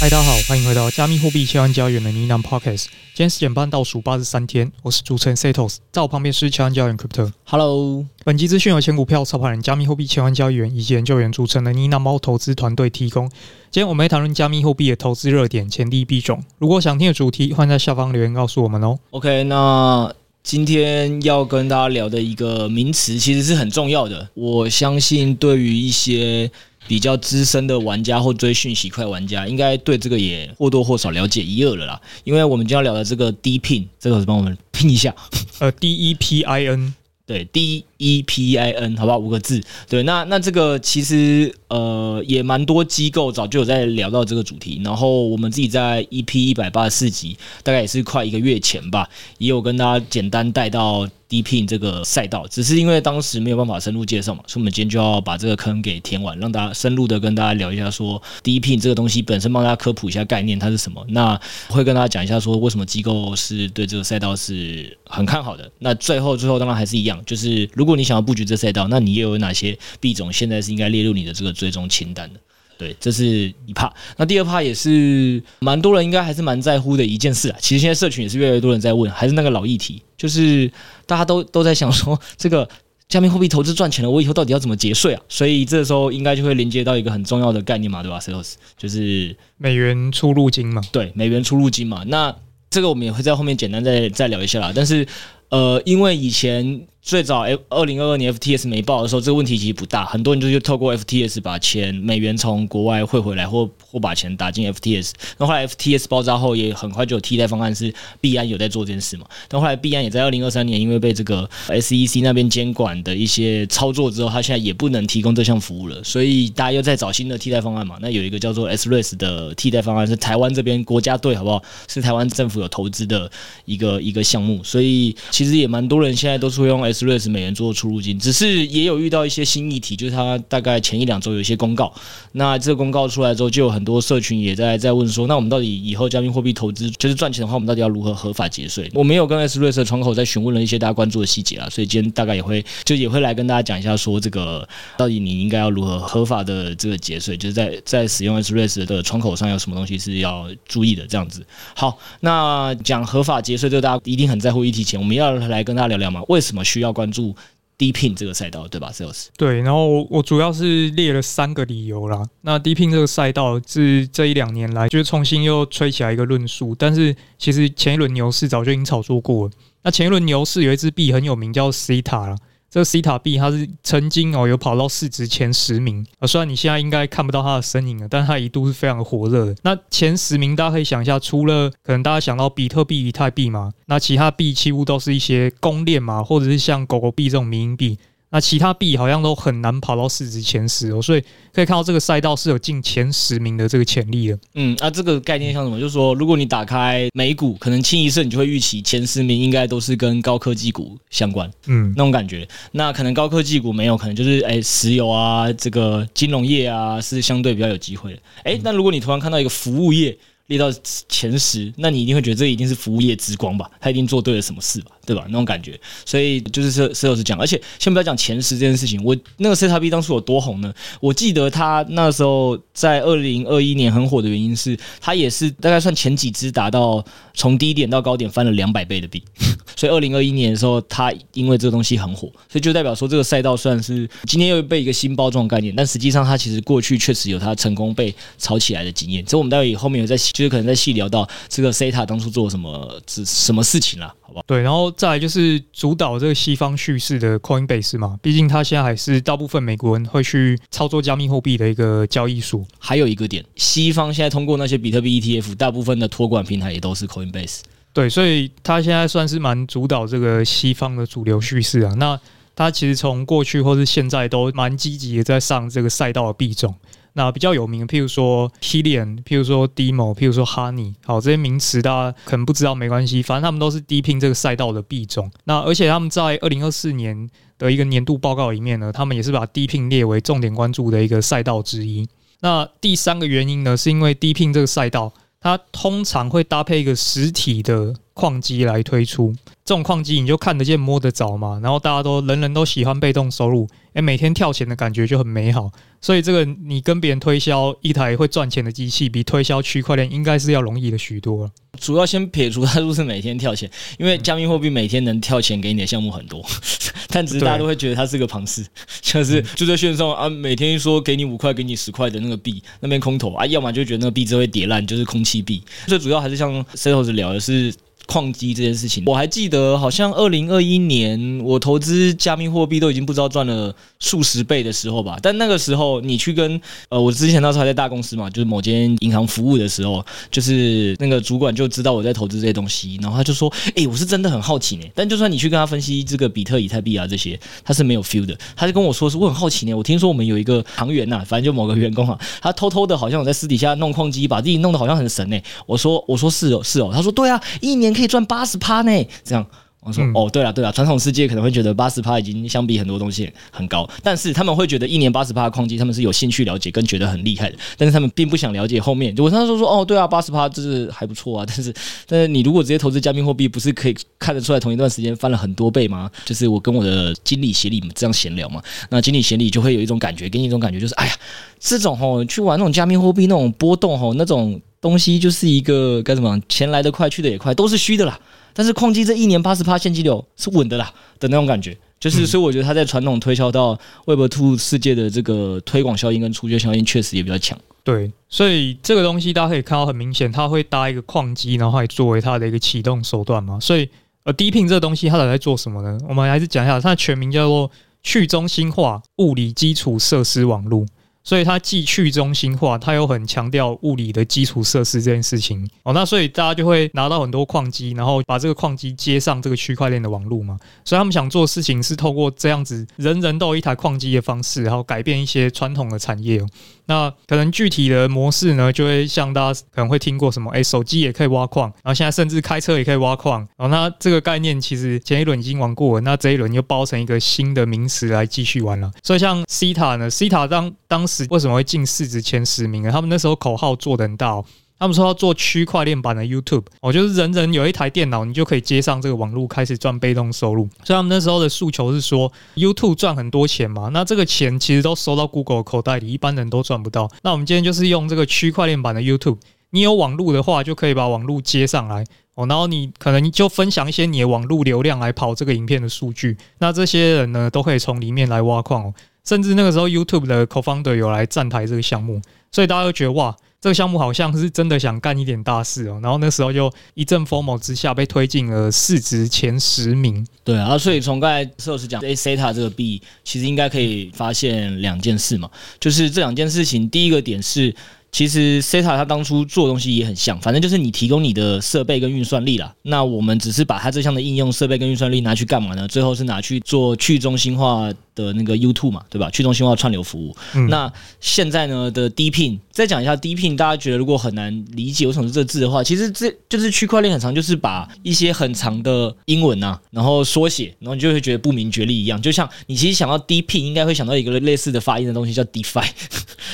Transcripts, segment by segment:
嗨，大家好，欢迎回到加密货币千万交易员的呢喃 Podcast。今天时间半倒数八十三天，我是主持人 Setos，在我旁边是千万交易员 Crypto。Hello，本期资讯由前股票操盘人、加密货币千万交易员以及研究员组成的呢喃猫投资团队提供。今天我们会谈论加密货币的投资热点、潜力币种。如果想听的主题，欢迎在下方留言告诉我们哦。OK，那今天要跟大家聊的一个名词，其实是很重要的。我相信对于一些比较资深的玩家或追讯息快玩家，应该对这个也或多或少了解一二了啦。因为我们今天要聊的这个 DePIN，这个是帮我们拼一下，呃，D E P I N，对，D E P I N，好不好？五个字。对，那那这个其实呃也蛮多机构早就有在聊到这个主题，然后我们自己在 EP 一百八十四集，大概也是快一个月前吧，也有跟大家简单带到。D P N 这个赛道，只是因为当时没有办法深入介绍嘛，所以我们今天就要把这个坑给填完，让大家深入的跟大家聊一下，说 D P N 这个东西本身帮大家科普一下概念，它是什么。那会跟大家讲一下，说为什么机构是对这个赛道是很看好的。那最后，最后当然还是一样，就是如果你想要布局这赛道，那你又有哪些币种现在是应该列入你的这个追踪清单的？对，这是一 part。那第二 part 也是蛮多人应该还是蛮在乎的一件事啊。其实现在社群也是越来越多人在问，还是那个老议题，就是大家都都在想说，这个加密货币投资赚钱了，我以后到底要怎么节税啊？所以这时候应该就会连接到一个很重要的概念嘛，对吧？Setos 就是美元出入金嘛。对，美元出入金嘛。那这个我们也会在后面简单再再聊一下啦。但是呃，因为以前。最早 F 二零二二年 FTS 没爆的时候，这个问题其实不大，很多人就就透过 FTS 把钱美元从国外汇回来，或或把钱打进 FTS。那后来 FTS 爆炸后，也很快就有替代方案，是币安有在做这件事嘛。但后来币安也在二零二三年，因为被这个 SEC 那边监管的一些操作之后，他现在也不能提供这项服务了，所以大家又在找新的替代方案嘛。那有一个叫做 SRES 的替代方案，是台湾这边国家队好不好？是台湾政府有投资的一个一个项目，所以其实也蛮多人现在都是用。SRES 美元做出入金，只是也有遇到一些新议题，就是他大概前一两周有一些公告，那这个公告出来之后，就有很多社群也在在问说，那我们到底以后加密货币投资就是赚钱的话，我们到底要如何合法节税？我没有跟 SRES 的窗口在询问了一些大家关注的细节啊，所以今天大概也会就也会来跟大家讲一下，说这个到底你应该要如何合法的这个节税，就是在在使用 SRES 的窗口上有什么东西是要注意的，这样子。好，那讲合法节税，这个大家一定很在乎议题前，我们要来跟大家聊聊嘛，为什么需要关注低聘这个赛道对吧？Sales 对，然后我主要是列了三个理由啦。那低聘这个赛道是这一两年来就是重新又吹起来一个论述，但是其实前一轮牛市早就已经炒作过了。那前一轮牛市有一只币很有名，叫 Zeta 啦。这个西塔币它是曾经哦有跑到市值前十名啊，虽然你现在应该看不到它的身影了，但它一度是非常的火热的。那前十名大家可以想一下，除了可能大家想到比特币、以太币嘛，那其他币几乎都是一些公链嘛，或者是像狗狗币这种民营币。那其他币好像都很难跑到市值前十哦，所以可以看到这个赛道是有进前十名的这个潜力的。嗯，那、啊、这个概念像什么？就是说，如果你打开美股，可能清一色你就会预期前十名应该都是跟高科技股相关，嗯，那种感觉。那可能高科技股没有，可能就是哎、欸，石油啊，这个金融业啊，是相对比较有机会的。哎、欸，那如果你突然看到一个服务业，列到前十，那你一定会觉得这一定是服务业之光吧？他一定做对了什么事吧？对吧？那种感觉，所以就是说，Setos 讲，而且先不要讲前十这件事情，我那个 Zeta 币当初有多红呢？我记得他那时候在二零二一年很火的原因是，他也是大概算前几支达到从低点到高点翻了两百倍的币，所以二零二一年的时候，他因为这个东西很火，所以就代表说这个赛道算是今天又被一个新包装概念，但实际上它其实过去确实有它成功被炒起来的经验。所以我们待会后面有在。就是可能在细聊到这个 Zeta 当初做什么什什么事情了，好不好？对，然后再来就是主导这个西方叙事的 Coinbase 嘛，毕竟它现在还是大部分美国人会去操作加密货币的一个交易所。还有一个点，西方现在通过那些比特币 ETF，大部分的托管平台也都是 Coinbase。对，所以它现在算是蛮主导这个西方的主流叙事啊。那它其实从过去或是现在都蛮积极的在上这个赛道的币种。那比较有名的，譬如说 Helium，譬如说 Demo，譬如说 Honey，好，这些名词大家可能不知道没关系，反正他们都是 DePIN 这个赛道的币种。那而且他们在二零二四年的一个年度报告里面呢，他们也是把 DePIN 列为重点关注的一个赛道之一。那第三个原因呢，是因为 DePIN 这个赛道，它通常会搭配一个实体的矿机来推出。这种矿机你就看得见摸得着嘛，然后大家都人人都喜欢被动收入，诶，每天跳钱的感觉就很美好，所以这个你跟别人推销一台会赚钱的机器，比推销区块链应该是要容易的许多。主要先撇除它是不是每天跳钱，因为加密货币每天能跳钱给你的项目很多，但只是大家都会觉得它是个庞氏，像是就在线上啊，每天说给你五块给你十块的那个币，那边空投啊，要么就觉得那个币只会跌烂，就是空气币。最主要还是像 Setos 聊的是。矿机这件事情，我还记得，好像二零二一年我投资加密货币都已经不知道赚了数十倍的时候吧。但那个时候，你去跟呃，我之前那时候还在大公司嘛，就是某间银行服务的时候，就是那个主管就知道我在投资这些东西，然后他就说：“哎，我是真的很好奇呢。”但就算你去跟他分析这个比特、以太币啊这些，他是没有 feel 的。他就跟我说：“是我很好奇呢，我听说我们有一个行员呐，反正就某个员工啊，他偷偷的好像我在私底下弄矿机，把自己弄得好像很神呢。”我说：“我说是哦，是哦。”他说：“对啊，一年。”可以赚八十趴呢，这样。我说、嗯、哦，对了对了，传统世界可能会觉得八十趴已经相比很多东西很高，但是他们会觉得一年八十趴的矿机，他们是有兴趣了解跟觉得很厉害的，但是他们并不想了解后面。我那时候说哦，对啊，八十趴就是还不错啊，但是但是你如果直接投资加密货币，不是可以看得出来同一段时间翻了很多倍吗？就是我跟我的经理协理这样闲聊嘛，那经理协理就会有一种感觉，给你一种感觉，就是哎呀，这种吼去玩那种加密货币那种波动吼那种。东西就是一个该怎么讲，钱来得快去得也快，都是虚的啦。但是矿机这一年八十趴现金流是稳的啦的那种感觉，就是所以我觉得它在传统推销到 Web Two 世界的这个推广效应跟出圈效应确实也比较强。对，所以这个东西大家可以看到很明显，它会搭一个矿机，然后还作为它的一个启动手段嘛。所以呃，DePIN 这个东西它到底在做什么呢？我们还是讲一下，它的全名叫做去中心化物理基础设施网络。所以它既去中心化，它又很强调物理的基础设施这件事情哦。那所以大家就会拿到很多矿机，然后把这个矿机接上这个区块链的网络嘛。所以他们想做事情是透过这样子人人都有一台矿机的方式，然后改变一些传统的产业。那可能具体的模式呢，就会像大家可能会听过什么，哎，手机也可以挖矿，然后现在甚至开车也可以挖矿。然后那这个概念其实前一轮已经玩过了，那这一轮又包成一个新的名词来继续玩了。所以像 Ceta 呢，Ceta 当当为什么会进市值前十名啊？他们那时候口号做得很大哦。他们说要做区块链版的 YouTube，哦，就是人人有一台电脑，你就可以接上这个网络，开始赚被动收入。所以他们那时候的诉求是说，YouTube 赚很多钱嘛，那这个钱其实都收到 Google 口袋里，一般人都赚不到。那我们今天就是用这个区块链版的 YouTube，你有网络的话，就可以把网络接上来，哦，然后你可能就分享一些你的网络流量来跑这个影片的数据，那这些人呢，都可以从里面来挖矿哦。甚至那个时候 YouTube 的 Co-founder 有来站台这个项目，所以大家都觉得哇。这个项目好像是真的想干一点大事哦，然后那时候就一阵 FOMO 之下被推进了市值前十名。对啊，所以从刚才 Setos 讲，Ceta 这个 B，其实应该可以发现两件事嘛，就是这两件事情，第一个点是。其实 SETA 它当初做的东西也很像，反正就是你提供你的设备跟运算力啦。那我们只是把它这项的应用设备跟运算力拿去干嘛呢？最后是拿去做去中心化的那个 U2 嘛，对吧？去中心化串流服务。嗯、那现在呢的 DePIN，再讲一下 DePIN，大家觉得如果很难理解为什么是这个字的话，其实这就是区块链很长，就是把一些很长的英文啊，然后缩写，然后你就会觉得不明觉厉一样。就像你其实想到 DePIN，应该会想到一个类似的发音的东西叫 DeFi。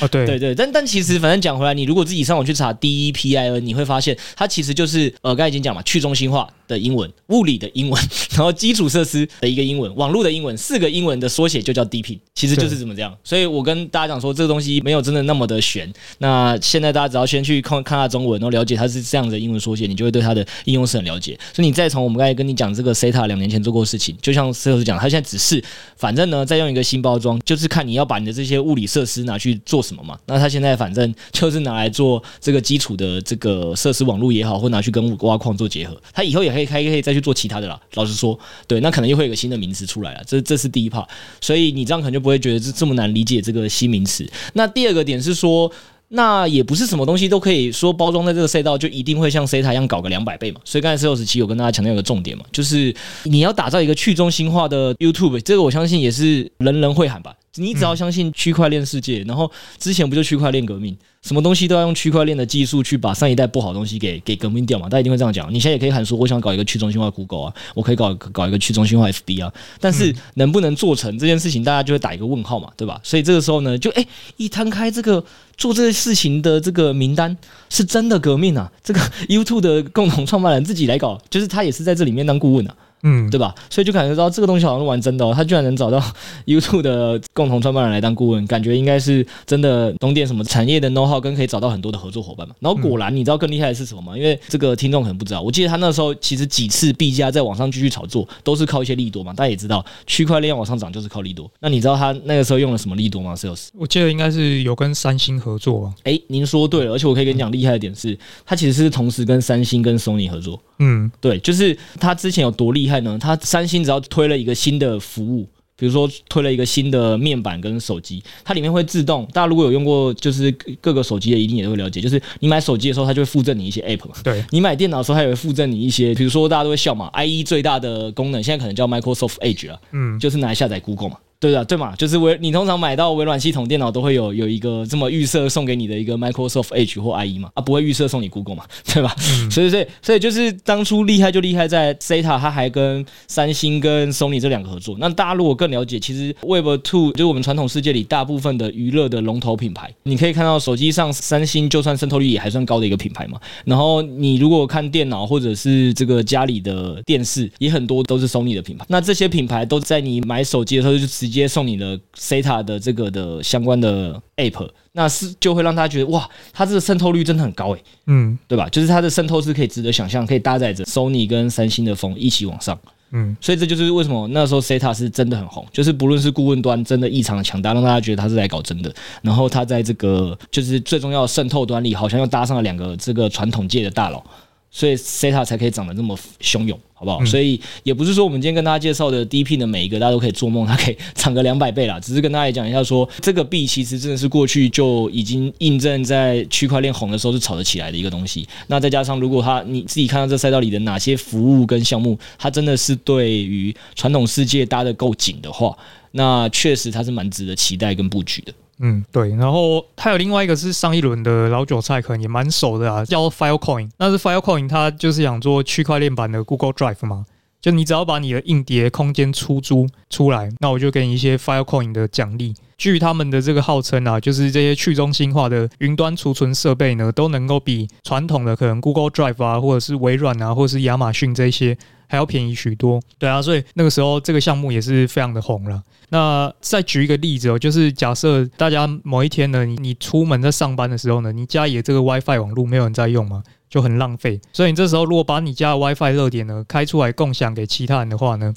哦，对对 对，但但其实反正讲回来，你如果自己上网去查 DePIN，你会发现它其实就是呃，刚才已经讲嘛，去中心化的英文，物理的英文，然后基础设施的一个英文，网络的英文，四个英文的缩写就叫 DePIN，其实就是怎么这样。所以我跟大家讲说，这个东西没有真的那么的玄。那现在大家只要先去看看下中文，然后了解它是这样的英文缩写，你就会对它的应用是很了解。所以你再从我们刚才跟你讲这个 Ceta 两年前做过的事情，就像 Setos 讲，他现在只是反正呢，再用一个新包装，就是看你要把你的这些物理设施拿去做什么嘛。那他现在反正就是拿来做这个基础的这个设施网络也好，或拿去跟挖矿做结合。他以后也可以开，可以再去做其他的啦。老实说，对，那可能又会有个新的名词出来了。这这是第一 part，所以你这样可能就不会觉得这这么难理解这个新名词。那第二个点是说。那也不是什么东西都可以说包装在这个赛道就一定会像 Ceta 一样搞个两百倍嘛，所以刚才 C67 有跟大家强调一个重点嘛，就是你要打造一个去中心化的 YouTube，这个我相信也是人人会喊吧。你只要相信区块链世界，然后之前不就区块链革命，什么东西都要用区块链的技术去把上一代不好的东西给给革命掉嘛？大家一定会这样讲。你现在也可以喊说，我想搞一个去中心化 Google 啊，我可以搞搞一个去中心化 FB 啊，但是能不能做成这件事情，大家就会打一个问号嘛，对吧？所以这个时候呢，就哎、欸，一摊开这个做这个事情的这个名单，是真的革命啊！这个 YouTube 的共同创办人自己来搞，就是他也是在这里面当顾问啊。嗯，对吧？所以就感觉到这个东西好像是玩真的哦，他居然能找到 YouTube 的共同创办人来当顾问，感觉应该是真的懂点什么产业的 know how，跟可以找到很多的合作伙伴嘛。然后果然，你知道更厉害的是什么吗？因为这个听众可能不知道，我记得他那时候其实几次币价在网上继续炒作，都是靠一些利多嘛。大家也知道，区块链往上涨就是靠利多。那你知道他那个时候用了什么利多吗？Sales，我记得应该是有跟三星合作啊。哎，您说对了，而且我可以跟你讲厉害的点是，他其实是同时跟三星跟 Sony 合作。嗯，对，就是他之前有多厉害呢？它三星只要推了一个新的服务，比如说推了一个新的面板跟手机，它里面会自动。大家如果有用过，就是各个手机的，一定也会了解。就是你买手机的时候，它就会附赠你一些 App 嘛。对，你买电脑的时候，它也会附赠你一些，比如说大家都会笑嘛，IE 最大的功能现在可能叫 Microsoft Edge 了，嗯，就是拿来下载 Google 嘛。对的，对嘛，就是微你通常买到微软系统电脑都会有有一个这么预设送给你的一个 Microsoft Edge 或 IE 嘛，啊，不会预设送你 Google 嘛，对吧？嗯、所以所以所以就是当初厉害就厉害在 SATA，它还跟三星跟 Sony 这两个合作。那大家如果更了解，其实 Web Two 就是我们传统世界里大部分的娱乐的龙头品牌，你可以看到手机上三星就算渗透率也还算高的一个品牌嘛。然后你如果看电脑或者是这个家里的电视，也很多都是 Sony 的品牌。那这些品牌都在你买手机的时候就直接送你的。SATA 的这个的相关的 App，那是就会让他觉得哇，它这个渗透率真的很高诶，嗯，对吧？就是它的渗透是可以值得想象，可以搭载着 Sony 跟三星的风一起往上，嗯，所以这就是为什么那时候 SATA 是真的很红，就是不论是顾问端真的异常的强大，让大家觉得他是来搞真的，然后他在这个就是最重要的渗透端里，好像又搭上了两个这个传统界的大佬。所以 SATA 才可以长得这么汹涌，好不好？所以也不是说我们今天跟大家介绍的 DePIN 的每一个，大家都可以做梦，它可以涨个两百倍啦。只是跟大家讲一下说，说这个币其实真的是过去就已经印证在区块链红的时候是炒得起来的一个东西。那再加上如果它你自己看到这赛道里的哪些服务跟项目，它真的是对于传统世界搭得够紧的话，那确实它是蛮值得期待跟布局的。嗯，对，然后还有另外一个是上一轮的老韭菜，可能也蛮熟的啊，叫 Filecoin。那是 Filecoin，它就是想做区块链版的 Google Drive 嘛，就你只要把你的硬碟空间出租出来，那我就给你一些 Filecoin 的奖励。据他们的这个号称啊，就是这些去中心化的云端储存设备呢，都能够比传统的可能 Google Drive 啊，或者是微软啊，或者是亚马逊这些。还要便宜许多，对啊，所以那个时候这个项目也是非常的红了。那再举一个例子哦，就是假设大家某一天呢，你你出门在上班的时候呢，你家里的这个 WiFi 网络没有人在用嘛，就很浪费。所以你这时候如果把你家的 WiFi 热点呢开出来共享给其他人的话呢，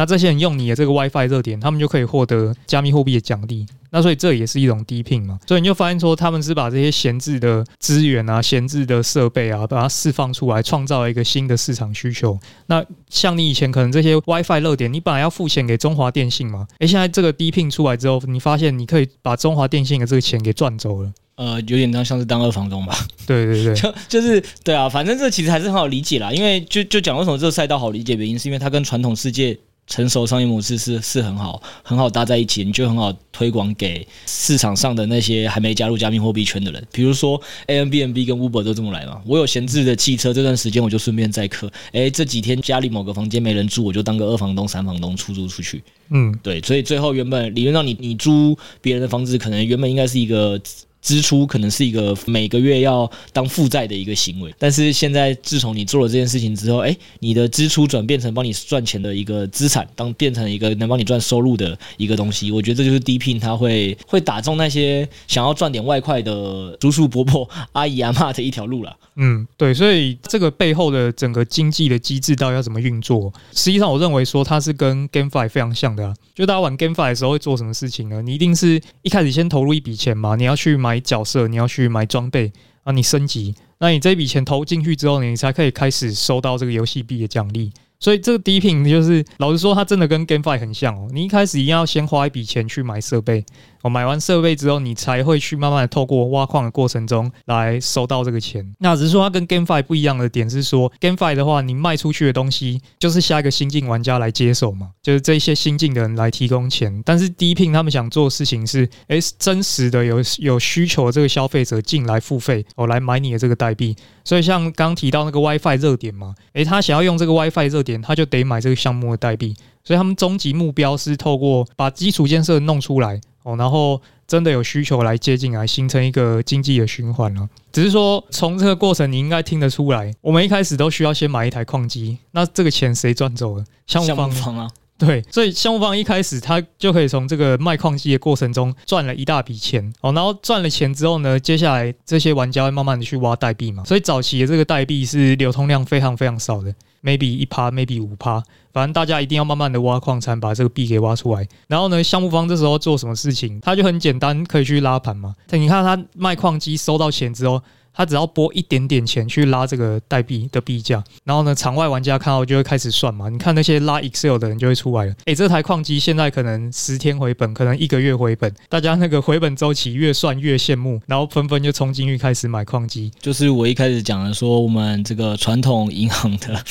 那这些人用你的这个 WiFi 热点，他们就可以获得加密货币的奖励。那所以这也是一种 DePIN 嘛，所以你就发现说他们是把这些闲置的资源啊、闲置的设备啊，把它释放出来，创造了一个新的市场需求。那像你以前可能这些 WiFi 热点，你本来要付钱给中华电信嘛，诶，现在这个 DePIN 出来之后，你发现你可以把中华电信的这个钱给赚走了。呃，有点当像是当二房东吧？对对对，就就是对啊，反正这其实还是很好理解啦。因为就就讲为什么这个赛道好理解，原因是因为它跟传统世界。成熟商业模式是是很好，很好搭在一起，你就很好推广给市场上的那些还没加入加密货币圈的人。比如说，Airbnb 跟 Uber 都这么来嘛。我有闲置的汽车，这段时间我就顺便载客。哎，这几天家里某个房间没人住，我就当个二房东、三房东出租出去。嗯，对，所以最后原本理论上你你租别人的房子，可能原本应该是一个。支出可能是一个每个月要当负债的一个行为，但是现在自从你做了这件事情之后，哎，你的支出转变成帮你赚钱的一个资产，当变成一个能帮你赚收入的一个东西，我觉得这就是 D P 它会会打中那些想要赚点外快的叔叔伯伯、阿姨阿嬷的一条路了。嗯，对，所以这个背后的整个经济的机制到底要怎么运作？实际上，我认为说它是跟 GameFi 非常像的啊。就大家玩 GameFi 的时候会做什么事情呢？你一定是一开始先投入一笔钱嘛，你要去买。买角色，你要去买装备啊，你升级，那你这笔钱投进去之后，你才可以开始收到这个游戏币的奖励。所以这个低频就是，老实说，它真的跟 GameFi 很像哦。你一开始一定要先花一笔钱去买设备。我买完设备之后，你才会去慢慢的透过挖矿的过程中来收到这个钱。那只是说它跟 GameFi 不一样的点是说，GameFi 的话，你卖出去的东西就是下一个新进玩家来接手嘛，就是这些新进的人来提供钱。但是 DePIN 他们想做的事情是，诶，真实的有有需求的这个消费者进来付费，哦，来买你的这个代币。所以像刚提到那个 WiFi 热点嘛，诶，他想要用这个 WiFi 热点，他就得买这个项目的代币。所以他们终极目标是透过把基础建设弄出来。哦，然后真的有需求来接进来，形成一个经济的循环了。只是说，从这个过程，你应该听得出来，我们一开始都需要先买一台矿机，那这个钱谁赚走了？项目方，项目方啊。对，所以项目方一开始他就可以从这个卖矿机的过程中赚了一大笔钱哦，然后赚了钱之后呢，接下来这些玩家会慢慢的去挖代币嘛，所以早期的这个代币是流通量非常非常少的，maybe 一趴，maybe 五趴，反正大家一定要慢慢的挖矿产把这个币给挖出来。然后呢，项目方这时候做什么事情？他就很简单，可以去拉盘嘛。你看他卖矿机收到钱之后。他只要拨一点点钱去拉这个代币的币价，然后呢，场外玩家看到就会开始算嘛。你看那些拉 Excel 的人就会出来了。诶，这台矿机现在可能十天回本，可能一个月回本，大家那个回本周期越算越羡慕，然后纷纷就冲进去开始买矿机。就是我一开始讲的说，我们这个传统银行的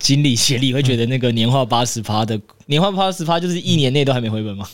经理协力会觉得那个年化八十趴的年化八十趴就是一年内都还没回本吗？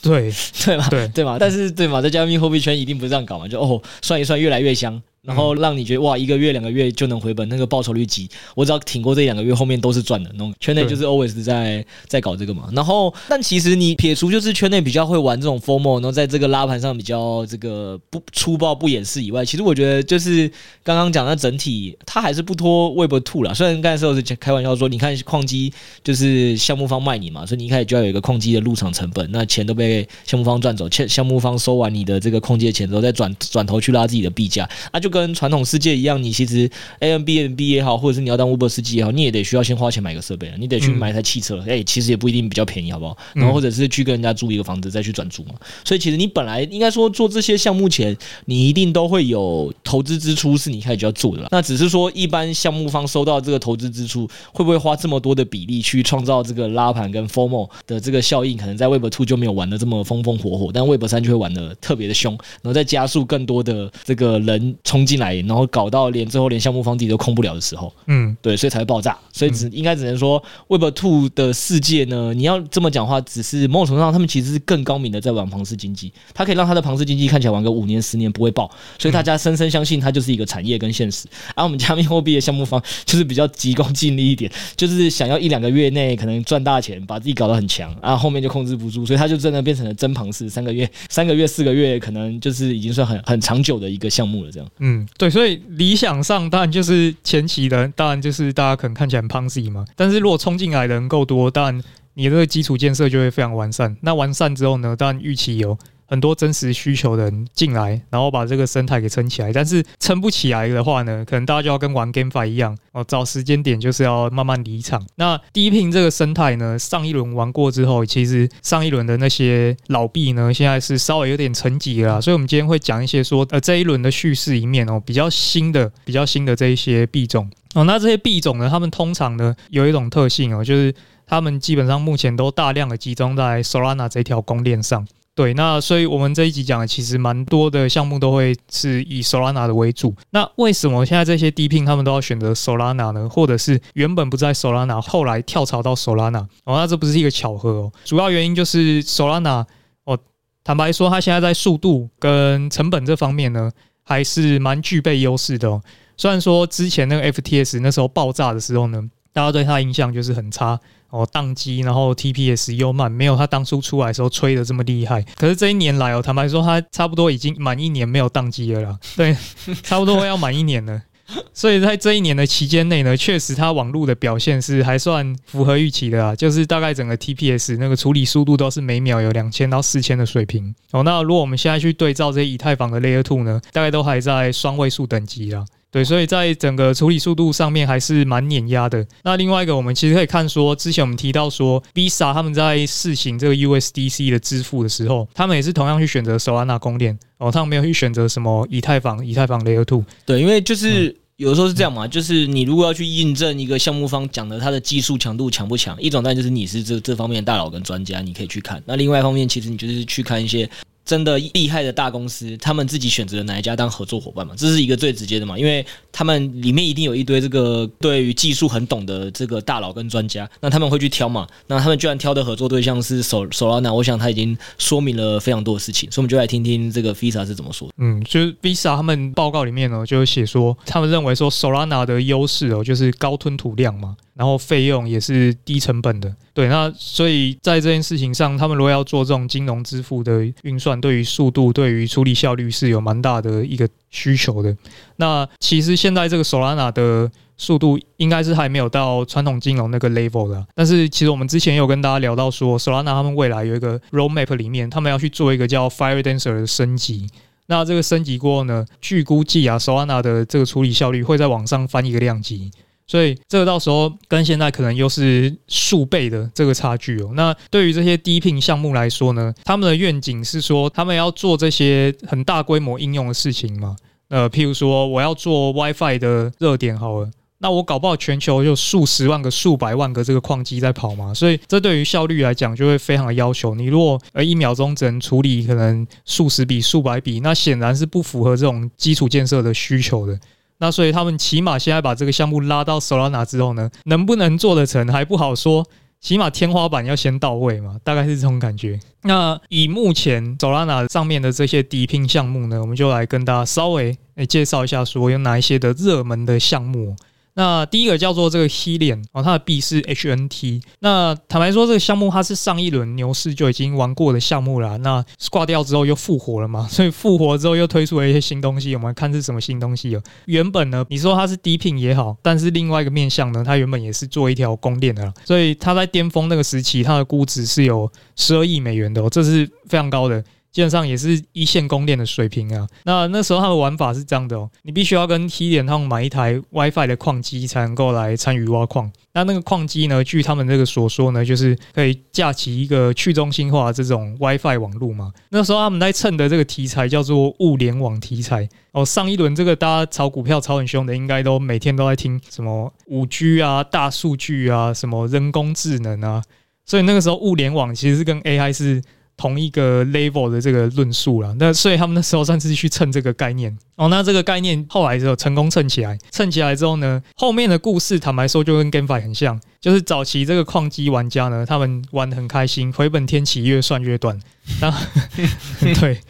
对 对嘛，对对嘛，但是对嘛，在加密货币圈一定不是这样搞嘛，就哦算一算越来越香。然后让你觉得哇，一个月两个月就能回本，那个报酬率极，我只要挺过这两个月，后面都是赚的。那种圈内就是 always 在在搞这个嘛。然后，但其实你撇除就是圈内比较会玩这种 formal，然后在这个拉盘上比较这个不粗暴不掩饰以外，其实我觉得就是刚刚讲的整体，它还是不脱 Web Two 啦。虽然刚才时候是开玩笑说，你看矿机就是项目方卖你嘛，所以你一开始就要有一个矿机的入场成本，那钱都被项目方赚走，项项目方收完你的这个矿机的钱之后，再转转头去拉自己的币价，那就。跟传统世界一样，你其实 A M B N B 也好，或者是你要当 Uber 司机也好，你也得需要先花钱买个设备，你得去买台汽车，哎、欸，其实也不一定比较便宜，好不好？然后或者是去跟人家租一个房子再去转租嘛。所以其实你本来应该说做这些项目前，你一定都会有投资支出是你开始就要做的了。那只是说一般项目方收到这个投资支出，会不会花这么多的比例去创造这个拉盘跟 FOMO 的这个效应？可能在 Web Two 就没有玩的这么风风火火，但 Web 三就会玩的特别的凶，然后再加速更多的这个人冲进来，然后搞。到连最后连项目方自己都控不了的时候，嗯，对，所以才会爆炸。所以只应该只能说，Web Two 的世界呢，你要这么讲话，只是某种程度上，他们其实是更高明的在玩庞氏经济。它可以让它的庞氏经济看起来玩个五年、十年不会爆，所以大家深深相信它就是一个产业跟现实。而、啊、我们加密货币的项目方就是比较急功近利一点，就是想要一两个月内可能赚大钱，把自己搞得很强，啊，后面就控制不住，所以它就真的变成了真庞氏。三个月、三个月、四个月，可能就是已经算很很长久的一个项目了。这样，嗯，嗯对，所以。理想上当然就是前期的，当然就是大家可能看起来很 Ponzi 嘛。但是如果冲进来的人够多，当然你这个基础建设就会非常完善。那完善之后呢，当然预期有。很多真实需求的人进来，然后把这个生态给撑起来。但是撑不起来的话呢，可能大家就要跟玩 GameFi 一样哦，找时间点就是要慢慢离场。那低频这个生态呢，上一轮玩过之后，其实上一轮的那些老币呢，现在是稍微有点沉寂了。所以，我们今天会讲一些说，呃，这一轮的叙事里面哦，比较新的、比较新的这一些币种哦。那这些币种呢，他们通常呢有一种特性哦，就是他们基本上目前都大量的集中在 Solana 这条公链上。对，那所以我们这一集讲的其实蛮多的项目都会是以 Solana 的为主。那为什么现在这些 DePIN 他们都要选择 Solana 呢？或者是原本不在 Solana，后来跳槽到 Solana？哦，那这不是一个巧合哦。主要原因就是 Solana 哦，坦白说，它现在在速度跟成本这方面呢，还是蛮具备优势的哦。虽然说之前那个 FTS 那时候爆炸的时候呢，大家对它印象就是很差。哦，宕机，然后 TPS 又慢，没有他当初出来的时候吹的这么厉害。可是这一年来哦，坦白说，他差不多已经满一年没有宕机了啦。对，差不多要满一年了。所以在这一年的期间内呢，确实它网络的表现是还算符合预期的啊。就是大概整个 TPS 那个处理速度都是每秒有两千到四千的水平。哦，那如果我们现在去对照这些以太坊的 Layer Two 呢，大概都还在双位数等级啊。对，所以在整个处理速度上面还是蛮碾压的。那另外一个，我们其实可以看说，之前我们提到说，Visa 他们在试行这个 USDC 的支付的时候，他们也是同样去选择 Solana 公链哦，他们没有去选择什么以太坊、以太坊 Layer Two。对，因为就是。嗯有的时候是这样嘛，就是你如果要去印证一个项目方讲的他的技术强度强不强，一种当然就是你是这这方面的大佬跟专家，你可以去看。那另外一方面，其实你就是去看一些。真的厉害的大公司，他们自己选择哪一家当合作伙伴嘛？这是一个最直接的嘛，因为他们里面一定有一堆这个对于技术很懂的这个大佬跟专家，那他们会去挑嘛。那他们居然挑的合作对象是 Solana，我想他已经说明了非常多的事情，所以我们就来听听这个 Visa 是怎么说。嗯，就是 Visa 他们报告里面呢，就写说他们认为说 Solana 的优势哦，就是高吞吐量嘛。然后费用也是低成本的，对，那所以在这件事情上，他们如果要做这种金融支付的运算，对于速度、对于处理效率是有蛮大的一个需求的。那其实现在这个 Solana 的速度应该是还没有到传统金融那个 level 的，但是其实我们之前有跟大家聊到说，Solana 他们未来有一个 roadmap 里面，他们要去做一个叫 Firedancer 的升级。那这个升级过后呢，据估计啊，Solana 的这个处理效率会再往上翻一个量级。所以这个到时候跟现在可能又是数倍的这个差距哦。那对于这些低聘项目来说呢，他们的愿景是说，他们要做这些很大规模应用的事情嘛。呃，譬如说我要做 WiFi 的热点好了，那我搞不好全球有数十万个、数百万个这个矿机在跑嘛。所以这对于效率来讲就会非常的要求。你如果呃一秒钟只能处理可能数十笔、数百笔，那显然是不符合这种基础建设的需求的。那所以他们起码现在把这个项目拉到 Solana 之后呢，能不能做得成还不好说，起码天花板要先到位嘛，大概是这种感觉。那以目前 Solana 上面的这些底拼项目呢，我们就来跟大家稍微诶介绍一下，说有哪一些的热门的项目。那第一个叫做这个 Helium 哦，它的币是 HNT。那坦白说，这个项目它是上一轮牛市就已经玩过的项目了。那挂掉之后又复活了嘛，所以复活之后又推出了一些新东西。我们看是什么新东西哦。原本呢，你说它是低聘也好，但是另外一个面向呢，它原本也是做一条公链的，所以它在巅峰那个时期，它的估值是有十二亿美元的，哦这是非常高的。基本上也是一线公链的水平啊。那那时候他的玩法是这样的哦，你必须要跟 Helium 他们买一台 WiFi 的矿机才能够来参与挖矿。那那个矿机呢，据他们这个所说呢，就是可以架起一个去中心化这种 WiFi 网络嘛。那时候他们在蹭的这个题材叫做物联网题材哦。上一轮这个大家炒股票炒很凶的，应该都每天都在听什么五 G 啊、大数据啊、什么人工智能啊。所以那个时候物联网其实是跟 AI 是。同一个 level 的这个论述了，那所以他们那时候算是去蹭这个概念哦。那这个概念后来之后成功蹭起来，蹭起来之后呢，后面的故事坦白说就跟 GameFi 很像，就是早期这个矿机玩家呢，他们玩得很开心，回本天期越算越短，然后 对，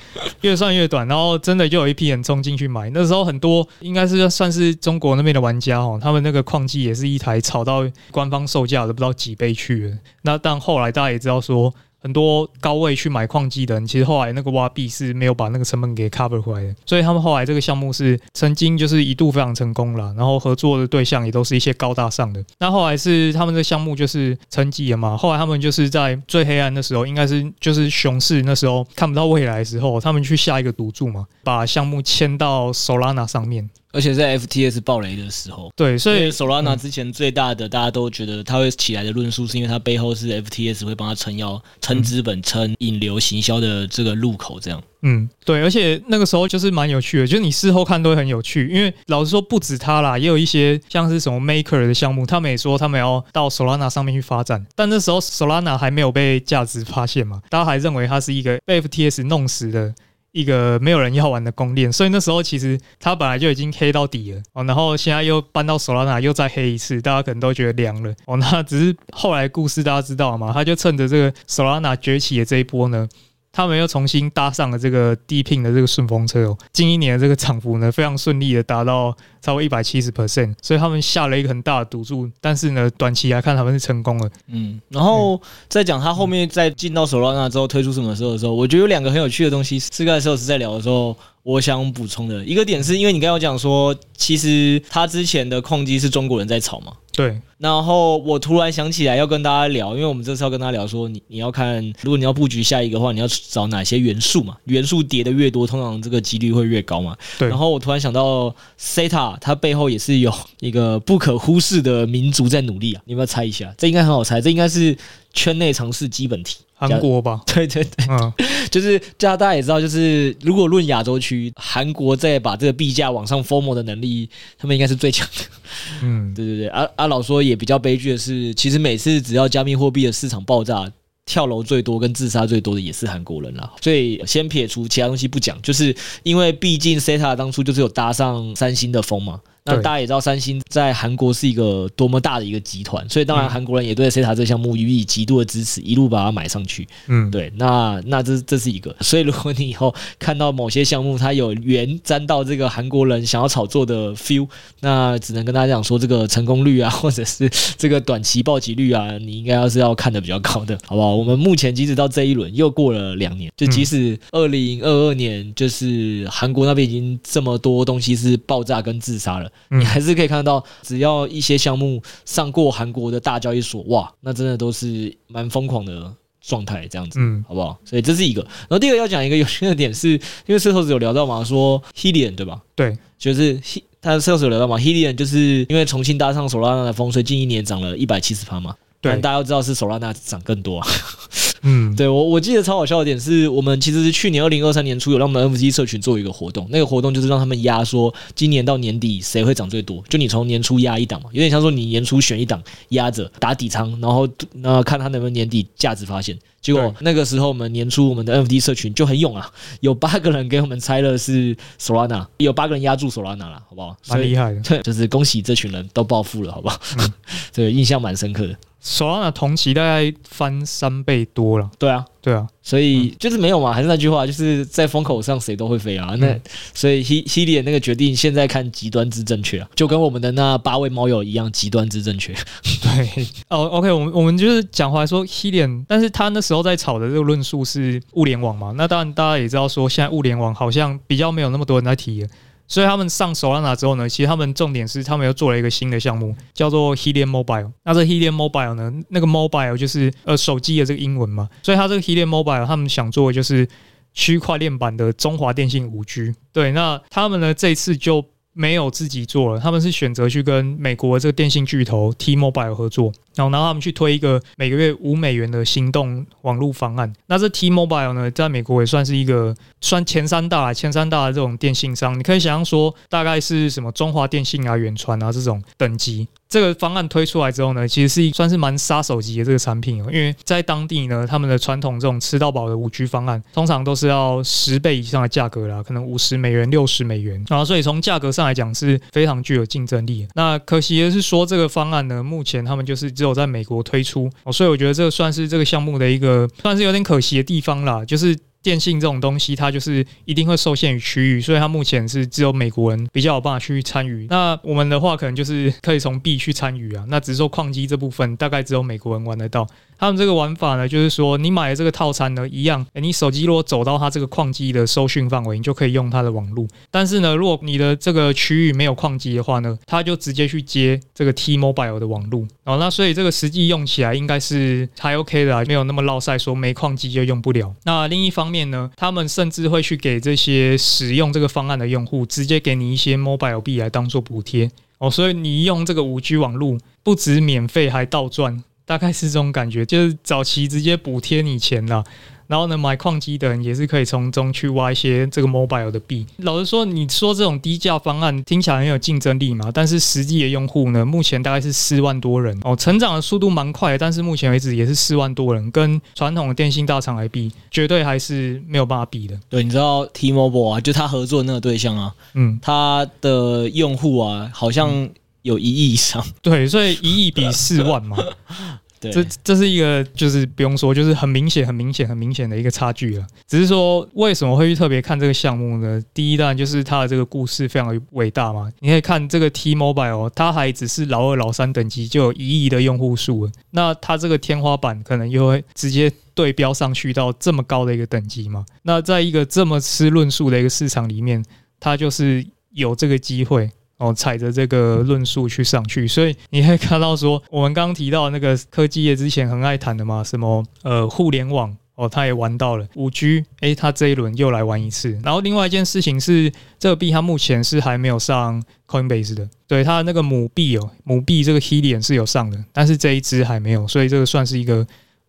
越算越短，然后真的就有一批人冲进去买。那时候很多应该是算是中国那边的玩家哦，他们那个矿机也是一台炒到官方售价都不知道几倍去了。那但后来大家也知道说。很多高位去买矿机的人，其实后来那个挖币是没有把那个成本给 cover 回来的，所以他们后来这个项目是曾经就是一度非常成功了，然后合作的对象也都是一些高大上的。那后来是他们这个项目就是沉寂了嘛，后来他们就是在最黑暗的时候，应该是就是熊市那时候看不到未来的时候，他们去下一个赌注嘛，把项目签到 Solana 上面。而且在 FTS 爆雷的时候，对，所以 Solana 之前最大的大家都觉得它会起来的论述，是因为它背后是 FTS 会帮它撑腰、撑资本、撑引流、行销的这个入口，这样。嗯，对，而且那个时候就是蛮有趣的，就是你事后看都会很有趣，因为老实说不止它啦，也有一些像是什么 Maker 的项目，他们也说他们要到 Solana 上面去发展，但那时候 Solana 还没有被价值发现嘛，大家还认为它是一个被 FTS 弄死的。一个没有人要玩的公链，所以那时候其实他本来就已经黑到底了哦，然后现在又搬到索拉纳又再黑一次，大家可能都觉得凉了哦。那只是后来故事大家知道嘛，他就趁着这个索拉纳崛起的这一波呢。他们又重新搭上了这个低聘的这个顺风车哦，近一年的这个涨幅呢，非常顺利的达到超过一百七十 percent，所以他们下了一个很大的赌注，但是呢，短期来看他们是成功了。嗯，然后再讲他后面在进到 Solana 之后推出什么时候的时候，我觉得有两个很有趣的东西。四个时候是在聊的时候，我想补充的一个点是，因为你刚刚有讲说，其实他之前的矿机是中国人在炒嘛。对。然后我突然想起来要跟大家聊，因为我们这次要跟大家聊说，你你要看，如果你要布局下一个的话，你要找哪些元素嘛？元素叠的越多，通常这个几率会越高嘛。对。然后我突然想到它背后也是有一个不可忽视的民族在努力啊！你有没有猜一下？这应该很好猜，这应该是圈内常识基本题。韩国吧，对对对，嗯，就是叫大家也知道，就是如果论亚洲区，韩国在把这个币价往上 FOMO 的能力，他们应该是最强的。嗯，对 对对，阿、啊、阿、啊、老说也比较悲剧的是，其实每次只要加密货币的市场爆炸，跳楼最多跟自杀最多的也是韩国人啦。所以先撇除其他东西不讲，就是因为毕竟 SATA 当初就是有搭上三星的风嘛。那大家也知道，三星在韩国是一个多么大的一个集团，所以当然韩国人也对 SETA 这个项目予以极度的支持，一路把它买上去。嗯，对，那那这这是一个。所以如果你以后看到某些项目它有缘沾到这个韩国人想要炒作的 feel，那只能跟大家讲说，这个成功率啊，或者是这个短期暴击率啊，你应该要是要看的比较高的，好不好？我们目前即使到这一轮又过了两年，就即使二零二二年，就是韩国那边已经这么多东西是爆炸跟自杀了。你还是可以看到，只要一些项目上过韩国的大交易所，哇，那真的都是蛮疯狂的状态，这样子，嗯，好不好？所以这是一个。然后第二个要讲一个有趣的点是，因为社头子有聊到嘛，说 Helium 对吧？对，就是 He，他社头子有聊到嘛，Helium 就是因为重新搭上 Solana 的风，所以近一年涨了一百七十趴嘛。对，大家都知道是 Solana 涨更多啊。嗯，对我我记得超好笑的点是我们其实是去年二零二三年初有让我们 NFT 社群做一个活动，那个活动就是让他们压说今年到年底谁会涨最多，就你从年初压一档嘛，有点像说你年初选一档压着打底仓，然后那看他能不能年底价值发现。结果那个时候我们年初我们的 NFT 社群就很勇啊，有八个人给我们猜了是 Solana，有八个人压住 Solana 了，好不好？蛮厉害的，对，就是恭喜这群人都暴富了，好不好？嗯，这个印象蛮深刻的。Solana 同期大概翻三倍多了。对啊，对啊，所以就是没有嘛，还是那句话，就是在风口上谁都会飞啊。那所以 Helium 那个决定，现在看极端之正确啊，就跟我们的那八位猫友一样，极端之正确。对，哦，OK，我们我们就是讲回来说 Helium，但是他那时候在炒的这个论述是物联网嘛，那当然大家也知道说，现在物联网好像比较没有那么多人在提了。所以他们上 Solana 之后呢，其实他们重点是他们又做了一个新的项目，叫做 Helium Mobile。那这 Helium Mobile 呢，那个 Mobile 就是呃手机的这个英文嘛。所以它这个 Helium Mobile，他们想做的就是区块链版的中华电信五 G。对，那他们呢这次就没有自己做了，他们是选择去跟美国的这个电信巨头 T-Mobile 合作。然后，然后他们去推一个每个月五美元的行动网络方案。那这 T-Mobile 呢，在美国也算是一个算前三大、前三大的这种电信商。你可以想象说，大概是什么中华电信啊、远传啊这种等级。这个方案推出来之后呢，其实是算是蛮杀手级的这个产品哦。因为在当地呢，他们的传统这种吃到饱的五 G 方案，通常都是要十倍以上的价格啦，可能五十美元、六十美元。然后，所以从价格上来讲是非常具有竞争力。那可惜的是说，这个方案呢，目前他们就是。只有在美国推出，所以我觉得这算是这个项目的一个算是有点可惜的地方啦，就是。电信这种东西，它就是一定会受限于区域，所以它目前是只有美国人比较有办法去参与。那我们的话，可能就是可以从币去参与啊。那只是说矿机这部分，大概只有美国人玩得到。他们这个玩法呢，就是说你买的这个套餐呢，一样，诶，你手机如果走到它这个矿机的收讯范围，你就可以用它的网络。但是呢，如果你的这个区域没有矿机的话呢，它就直接去接这个 T-Mobile 的网络。哦，那所以这个实际用起来应该是还 OK 的啊，没有那么落赛，说没矿机就用不了。那另一方面。面呢，他们甚至会去给这些使用这个方案的用户，直接给你一些 mobile 币来当做补贴哦，所以你用这个五 G 网络，不止免费，还倒赚，大概是这种感觉，就是早期直接补贴你钱了。然后呢，买矿机的人也是可以从中去挖一些这个 mobile 的币。老实说，你说这种低价方案听起来很有竞争力嘛？但是实际的用户呢，目前大概是四万多人哦，成长的速度蛮快的。但是目前为止也是四万多人，跟传统的电信大厂来比，绝对还是没有办法比的。对，你知道 T-Mobile 啊，就他合作的那个对象啊，嗯，他的用户啊，好像有一亿以上。对，所以一亿比四万嘛。这这是一个，就是不用说，就是很明显、很明显、很明显的一个差距了。只是说，为什么会去特别看这个项目呢？第一，当然就是它的这个故事非常的伟大嘛。你可以看这个 T-Mobile，它还只是老二、老三等级就有一亿的用户数，那它这个天花板可能又会直接对标上去到这么高的一个等级嘛。那在一个这么吃论述的一个市场里面，它就是有这个机会哦，踩着这个论述去上去。所以你可以看到说，我们刚刚提到那个科技业之前很爱谈的嘛，什么呃互联网。哦，他也玩到了五 G，诶，他这一轮又来玩一次。然后另外一件事情是，这个币它目前是还没有上 Coinbase 的，对，它的那个母币哦，母币这个 Helium 是有上的，但是这一支还没有，所以这个算是一个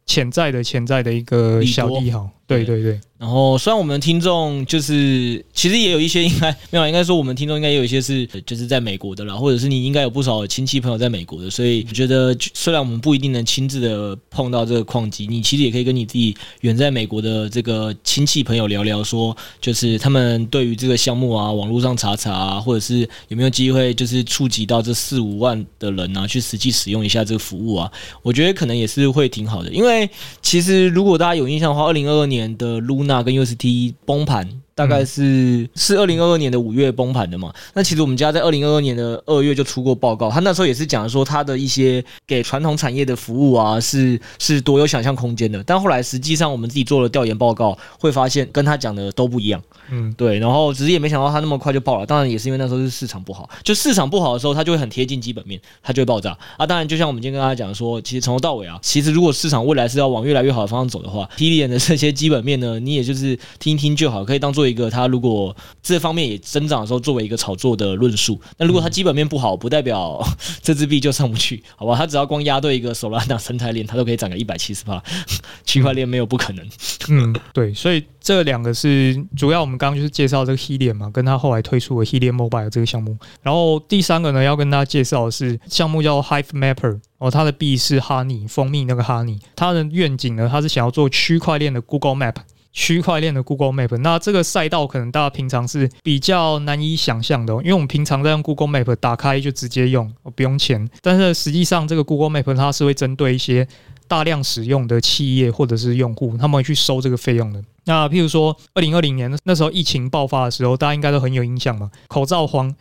潜在的潜在的一个小利好。对对对。然后，虽然我们的听众就是其实也有一些应该没有，应该说我们听众应该也有一些是就是在美国的啦，或者是你应该有不少亲戚朋友在美国的，所以我觉得虽然我们不一定能亲自的碰到这个矿机，你其实也可以跟你自己远在美国的这个亲戚朋友聊聊，说就是他们对于这个项目啊，网络上查查啊，或者是有没有机会就是触及到这四五万的人啊，去实际使用一下这个服务啊，我觉得可能也是会挺好的，因为其实如果大家有印象的话，二零二二年年的 Luna 跟 UST 崩盘。大概是是二零二二年的五月崩盘的嘛？那其实我们家在二零二二年的二月就出过报告，他那时候也是讲说他的一些给传统产业的服务啊，是是多有想象空间的。但后来实际上我们自己做了调研报告，会发现跟他讲的都不一样。嗯，对。然后只是也没想到他那么快就爆了。当然也是因为那时候是市场不好，就市场不好的时候，它就会很贴近基本面，它就会爆炸啊。当然，就像我们今天跟大家讲说，其实从头到尾啊，其实如果市场未来是要往越来越好的方向走的话，Helium 的这些基本面呢，你也就是听一听就好，可以当做做一个他如果。这方面也增长的时候，作为一个炒作的论述。那如果它基本面不好，不代表这支币就上不去，好吧？它只要光压对一个手拉掌生态链，它都可以涨个一百七十趴。区块链没有不可能。嗯，对。所以这两个是主要，我们刚刚就是介绍这个 Helium 嘛，跟他后来推出的 Helium Mobile 这个项目。然后第三个呢，要跟大家介绍的是项目叫 Hive Mapper 哦，它的币是 Honey 蜂蜜那个 Honey，它的愿景呢，它是想要做区块链的 Google Map。区块链的 Google Map，那这个赛道可能大家平常是比较难以想象的，因为我们平常在用 Google Map 打开就直接用，不用钱。但是实际上，这个 Google Map 它是会针对一些大量使用的企业或者是用户，他们会去收这个费用的。那譬如说，二零二零年那时候疫情爆发的时候，大家应该都很有印象嘛，口罩慌。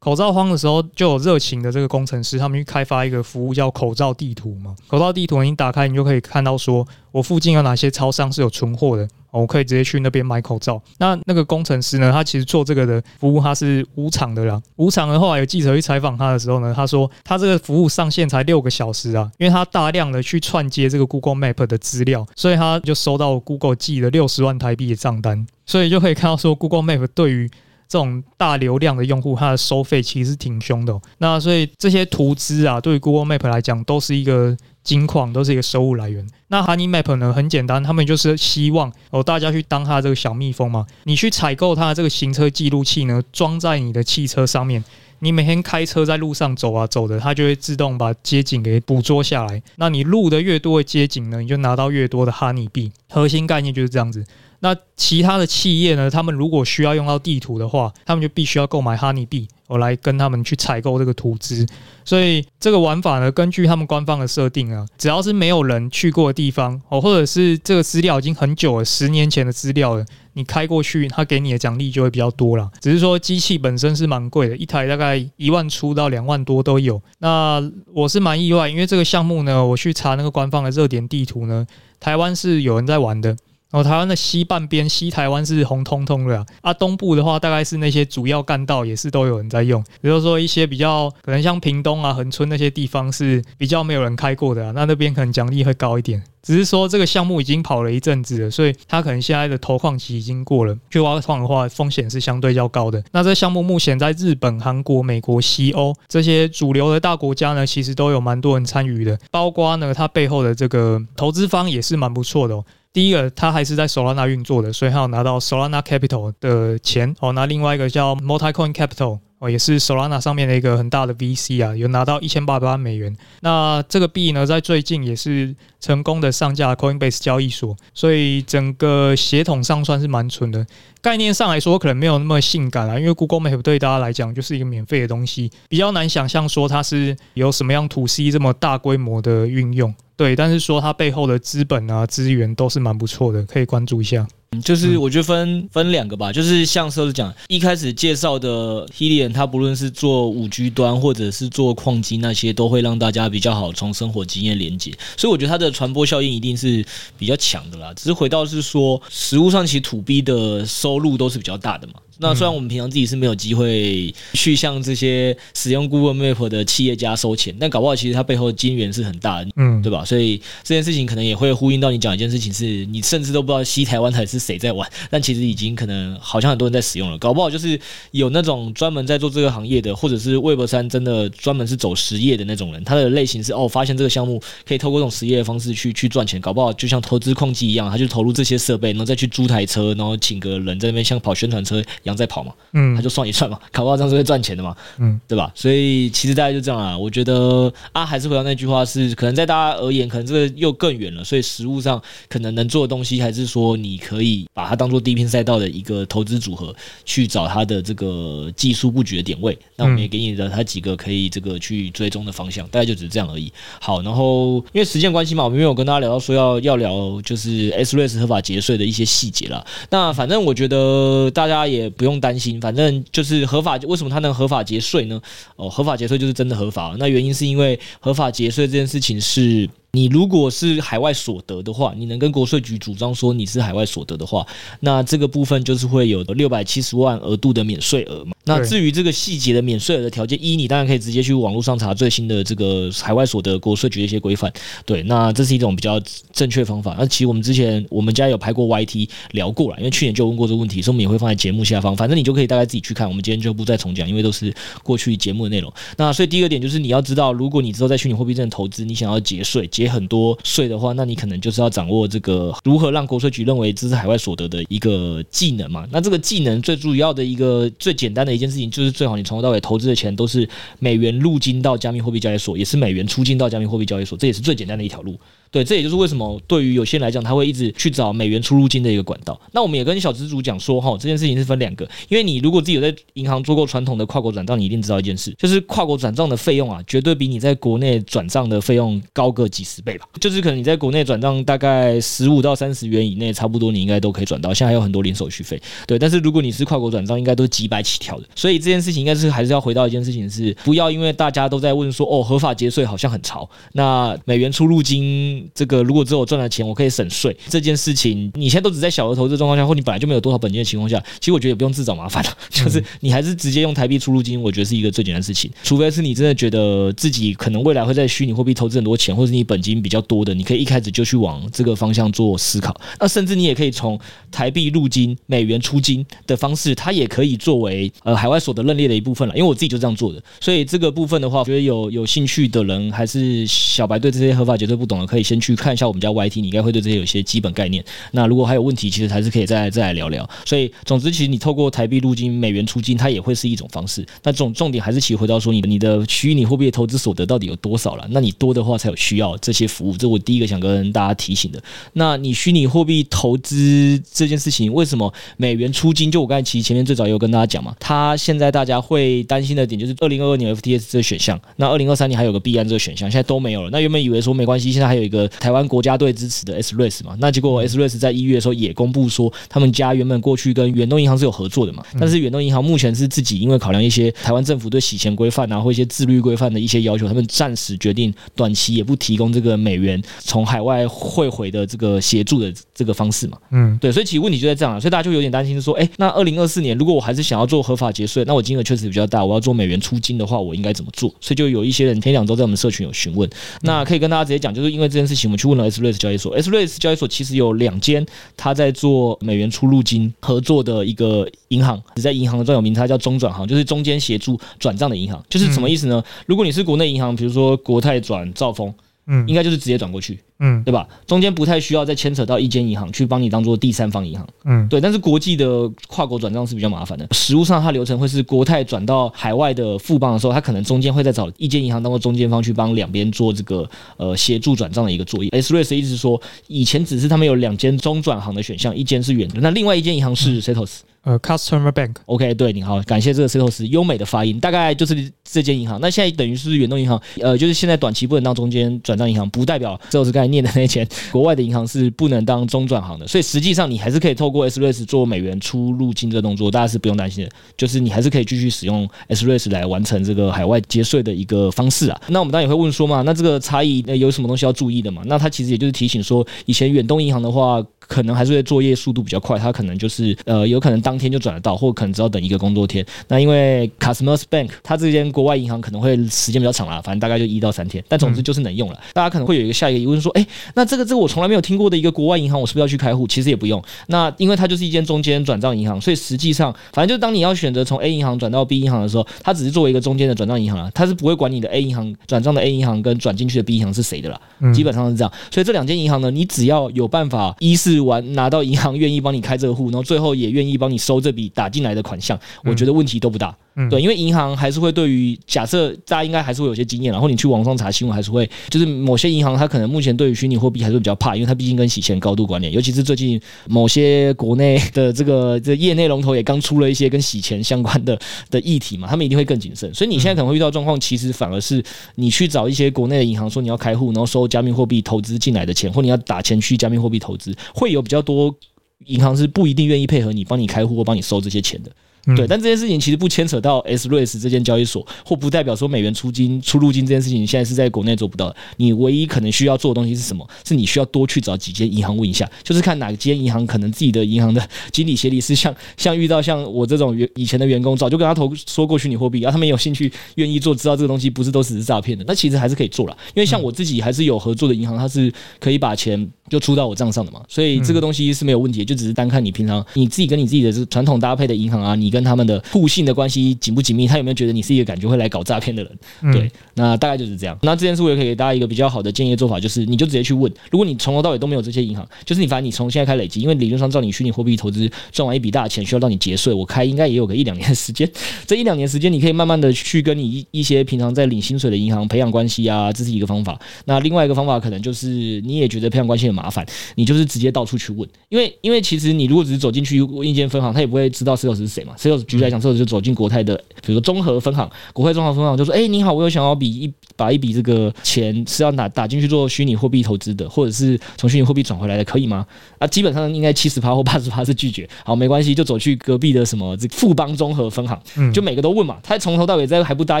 口罩荒的时候，就有热情的这个工程师，他们去开发一个服务叫口罩地图嘛。口罩地图你打开，你就可以看到说，我附近有哪些超商是有存货的，我可以直接去那边买口罩。那那个工程师呢，他其实做这个的服务，他是无偿的啦。无偿的，后来有记者去采访他的时候呢，他说他这个服务上线才六个小时啊，因为他大量的去串接这个 Google Map 的资料，所以他就收到 Google 寄了六十万台币的账单。所以就可以看到说，Google Map 对于这种大流量的用户，它的收费其实是挺凶的。那所以这些图资啊，对于 Google Map 来讲，都是一个金矿，都是一个收入来源。那 Honey Map 呢，很简单，他们就是希望哦，大家去当它这个小蜜蜂嘛。你去采购它的这个行车记录器呢，装在你的汽车上面。你每天开车在路上走啊走的，它就会自动把街景给捕捉下来。那你录的越多的街景呢，你就拿到越多的 Honey 币。核心概念就是这样子。那其他的企业呢？他们如果需要用到地图的话，他们就必须要购买哈尼币，我来跟他们去采购这个图资。所以这个玩法呢，根据他们官方的设定啊，只要是没有人去过的地方哦，或者是这个资料已经很久了，十年前的资料了，你开过去，他给你的奖励就会比较多了。只是说机器本身是蛮贵的，一台大概一万出到两万多都有。那我是蛮意外，因为这个项目呢，我去查那个官方的热点地图呢，台湾是有人在玩的。哦，台湾的西半边，西台湾是红彤彤的啊，啊，东部的话大概是那些主要干道也是都有人在用，比如说一些比较可能像屏东啊、恒春那些地方是比较没有人开过的啊，那那边可能奖励会高一点。只是说这个项目已经跑了一阵子了，所以它可能现在的投矿期已经过了，去挖矿的话风险是相对较高的。那这项目目前在日本、韩国、美国、西欧这些主流的大国家呢，其实都有蛮多人参与的，包括呢它背后的这个投资方也是蛮不错的哦。第一个，他还是在 Solana 运作的，所以他有拿到 Solana Capital 的钱哦。那另外一个叫 Multicoin Capital 哦，也是 Solana 上面的一个很大的 VC 啊，有拿到一千八百万美元。那这个币呢，在最近也是成功的上架 Coinbase 交易所，所以整个协同上算是蛮纯的。概念上来说，可能没有那么性感啊，因为 Google Map 对大家来讲就是一个免费的东西，比较难想象说它是有什么样 to C 这么大规模的运用。对，但是说它背后的资本啊资源都是蛮不错的，可以关注一下。就是我觉得分、嗯、分两个吧，就是像是讲一开始介绍的 Helium，它不论是做五 G 端或者是做矿机那些，都会让大家比较好从生活经验连接，所以我觉得它的传播效应一定是比较强的啦。只是回到是说，实物上其实 To B 的收入都是比较大的嘛。那虽然我们平常自己是没有机会去向这些使用 Google Map 的企业家收钱，但搞不好其实它背后的金源是很大的，嗯，对吧？所以这件事情可能也会呼应到你讲一件事情，是你甚至都不知道西台湾台是谁在玩，但其实已经可能好像很多人在使用了。搞不好就是有那种专门在做这个行业的，或者是 Web 三真的专门是走实业的那种人，他的类型是哦，发现这个项目可以透过这种实业的方式去去赚钱，搞不好就像投资矿机一样，他就投入这些设备，然后再去租台车，然后请个人在那边像跑宣传车一样在跑嘛，嗯，他就算一算嘛，搞不好这样是会赚钱的嘛，嗯，对吧？所以其实大家就这样啊，我觉得啊，还是回到那句话是，可能在大家而言，可能这个又更远了，所以实物上可能能做的东西，还是说你可以把它当做第一片赛道的一个投资组合，去找它的这个技术布局的点位。那我们也给你的它几个可以这个去追踪的方向，大概就只是这样而已。好，然后因为时间关系嘛，我们没有跟大家聊到说要要聊就是 SREX 合法节税的一些细节了。那反正我觉得大家也不用担心，反正就是合法，为什么他能合法节税呢？哦，合法节税就是真的合法。那原因是因为合法节税这件事情是。你如果是海外所得的话，你能跟国税局主张说你是海外所得的话，那这个部分就是会有六百七十万额度的免税额嘛。那至于这个细节的免税额的条件，一你当然可以直接去网络上查最新的这个海外所得国税局的一些规范。对，那这是一种比较正确方法。那其实我们之前我们家有拍过 YT 聊过了，因为去年就问过这个问题，所以我们也会放在节目下方。反正你就可以大概自己去看，我们今天就不再重讲，因为都是过去节目的内容。那所以第一个点就是你要知道，如果你之后在虚拟货币这边投资，你想要节税节。很多税的话，那你可能就是要掌握这个如何让国税局认为这是海外所得的一个技能嘛。那这个技能最主要的一个最简单的一件事情，就是最好你从头到尾投资的钱都是美元入金到加密货币交易所，也是美元出金到加密货币交易所，这也是最简单的一条路。对，这也就是为什么对于有些人来讲，他会一直去找美元出入金的一个管道。那我们也跟小资主讲说，哈，这件事情是分两个，因为你如果自己有在银行做过传统的跨国转账，你一定知道一件事，就是跨国转账的费用啊，绝对比你在国内转账的费用高个几十倍吧。就是可能你在国内转账大概十五到三十元以内，差不多你应该都可以转到。现在还有很多零手续费，对。但是如果你是跨国转账，应该都几百起跳的。所以这件事情应该是还是要回到一件事情是，不要因为大家都在问说，哦，合法节税好像很潮，那美元出入金这个如果只有赚了钱，我可以省税这件事情，你现在都只在小额投资状况下，或你本来就没有多少本金的情况下，其实我觉得也不用自找麻烦了，就是你还是直接用台币出入金，我觉得是一个最简单的事情。除非是你真的觉得自己可能未来会在虚拟货币投资很多钱，或者你本金比较多的，你可以一开始就去往这个方向做思考。那甚至你也可以从台币入金、美元出金的方式，它也可以作为呃海外所得认列的一部分了。因为我自己就这样做的，所以这个部分的话，我觉得有有兴趣的人，还是小白对这些合法绝对不懂的，可以先去看一下我们家 YT，你应该会对这些有些基本概念。那如果还有问题，其实还是可以再再来聊聊。所以，总之，其实你透过台币入金、美元出金，它也会是一种方式。那重重点还是其实回到说，你的你的虚拟货币的投资所得到底有多少了？那你多的话，才有需要这些服务。这我第一个想跟大家提醒的。那你虚拟货币投资这件事情，为什么美元出金？就我刚才其实前面最早有跟大家讲嘛，它现在大家会担心的点就是二零二二年 FTS 这个选项，那二零二三年还有个币安这个选项，现在都没有了。那原本以为说没关系，现在还有一个台湾国家队支持的 SREX 嘛，那结果 SREX 在一月的时候也公布说，他们家原本过去跟远东银行是有合作的嘛，但是远东银行目前是自己因为考量一些台湾政府对洗钱规范啊或一些自律规范的一些要求，他们暂时决定短期也不提供这个美元从海外汇回的这个协助的这个方式嘛，嗯，对，所以其实问题就在这样了，所以大家就有点担心说，哎，那二零二四年如果我还是想要做合法节税，那我金额确实比较大，我要做美元出金的话，我应该怎么做？所以就有一些人前两周在我们社群有询问，那可以跟大家直接讲，就是因为这件事情，我们去问了 SREX 交易所，SREX 交易所其实有两间，他在做美元出入金合作的一个银行，只在银行的专有名，它叫中转行，就是中间协助转账的银行，就是什么意思呢？如果你是国内银行，比如说国泰转兆丰。嗯，应该就是直接转过去，嗯，对吧？中间不太需要再牵扯到一间银行去帮你当做第三方银行，嗯，对。但是国际的跨国转账是比较麻烦的，实务上它流程会是国泰转到海外的富邦的时候，它可能中间会再找一间银行当做中间方去帮两边做这个呃协助转账的一个作业。SREX 意思是说，以前只是他们有两间中转行的选项，一间是远的，那另外一间银行是 Setos。呃，Customer Bank。OK，对，你好，感谢这个石头石优美的发音，大概就是这间银行。那现在等于是远东银行，呃，就是现在短期不能当中间转账银行，不代表 Setos 刚才念的那间 国外的银行是不能当中转行的。所以实际上你还是可以透过 SRES 做美元出入境这动作，大家是不用担心的。就是你还是可以继续使用 SRES 来完成这个海外结税的一个方式啊。那我们当然也会问说嘛，那这个差异有什么东西要注意的嘛？那它其实也就是提醒说，以前远东银行的话。可能还是会作业速度比较快，他可能就是呃，有可能当天就转得到，或可能只要等一个工作天。那因为 Customers Bank 它这间国外银行可能会时间比较长啦，反正大概就一到三天。但总之就是能用了。大家可能会有一个下一个疑问说，哎，那这个这个我从来没有听过的一个国外银行，我是不是要去开户？其实也不用。那因为它就是一间中间转账银行，所以实际上反正就是当你要选择从 A 银行转到 B 银行的时候，它只是作为一个中间的转账银行啊，它是不会管你的 A 银行转账的 A 银行跟转进去的 B 银行是谁的啦。基本上是这样。所以这两间银行呢，你只要有办法一是完拿到银银行愿意帮你开这个户，然后最后也愿意帮你收这笔打进来的款项，我觉得问题都不大。嗯，对，因为银行还是会对于假设大家应该还是会有些经验，然后你去网上查新闻还是会，就是某些银行它可能目前对于虚拟货币还是会比较怕，因为它毕竟跟洗钱高度关联，尤其是最近某些国内的这个这业内龙头也刚出了一些跟洗钱相关的的议题嘛，他们一定会更谨慎。所以你现在可能会遇到状况，其实反而是你去找一些国内的银行说你要开户，然后收加密货币投资进来的钱，或你要打钱去加密货币投资，会有比较多银行是不一定愿意配合你帮你开户或帮你收这些钱的。对，但这件事情其实不牵扯到 SRES 这间交易所，或不代表说美元出金出入金这件事情，你现在是在国内做不到的。你唯一可能需要做的东西是什么？是你需要多去找几间银行问一下，就是看哪间银行可能自己的银行的 经理协理是像像遇到像我这种员以前的员工，早就跟他投说过虚拟货币，然后他们有兴趣愿意做，知道这个东西不是都只是诈骗的，那其实还是可以做了。因为像我自己还是有合作的银行，它是可以把钱就出到我账上的嘛，所以这个东西是没有问题，就只是单看你平常你自己跟你自己的这传统搭配的银行啊，你跟他们的互。信的关系紧不紧密？他有没有觉得你是一个感觉会来搞诈骗的人？对，那大概就是这样。那这件事我也可以给大家一个比较好的建议做法，就是你就直接去问。如果你从头到尾都没有这些银行，就是你反正你从现在开始累积，因为理论上照你虚拟货币投资赚完一笔大钱，需要到你结税，我开应该也有个一两年的时间。这一两年时间，你可以慢慢的去跟你一一些平常在领薪水的银行培养关系啊，这是一个方法。那另外一个方法可能就是你也觉得培养关系很麻烦，你就是直接到处去问。因为因为其实你如果只是走进去一间分行，他也不会知道 Setos 是谁嘛。这个举例来讲这个就走进国泰的。比如说综合分行，国泰综合分行就说：“哎，你好，我有想要比一把一笔这个钱是要打打进去做虚拟货币投资的，或者是从虚拟货币转回来的，可以吗？”啊，基本上应该七十趴或八十趴是拒绝。好，没关系，就走去隔壁的什么这富邦综合分行，就每个都问嘛。他从头到尾在还不答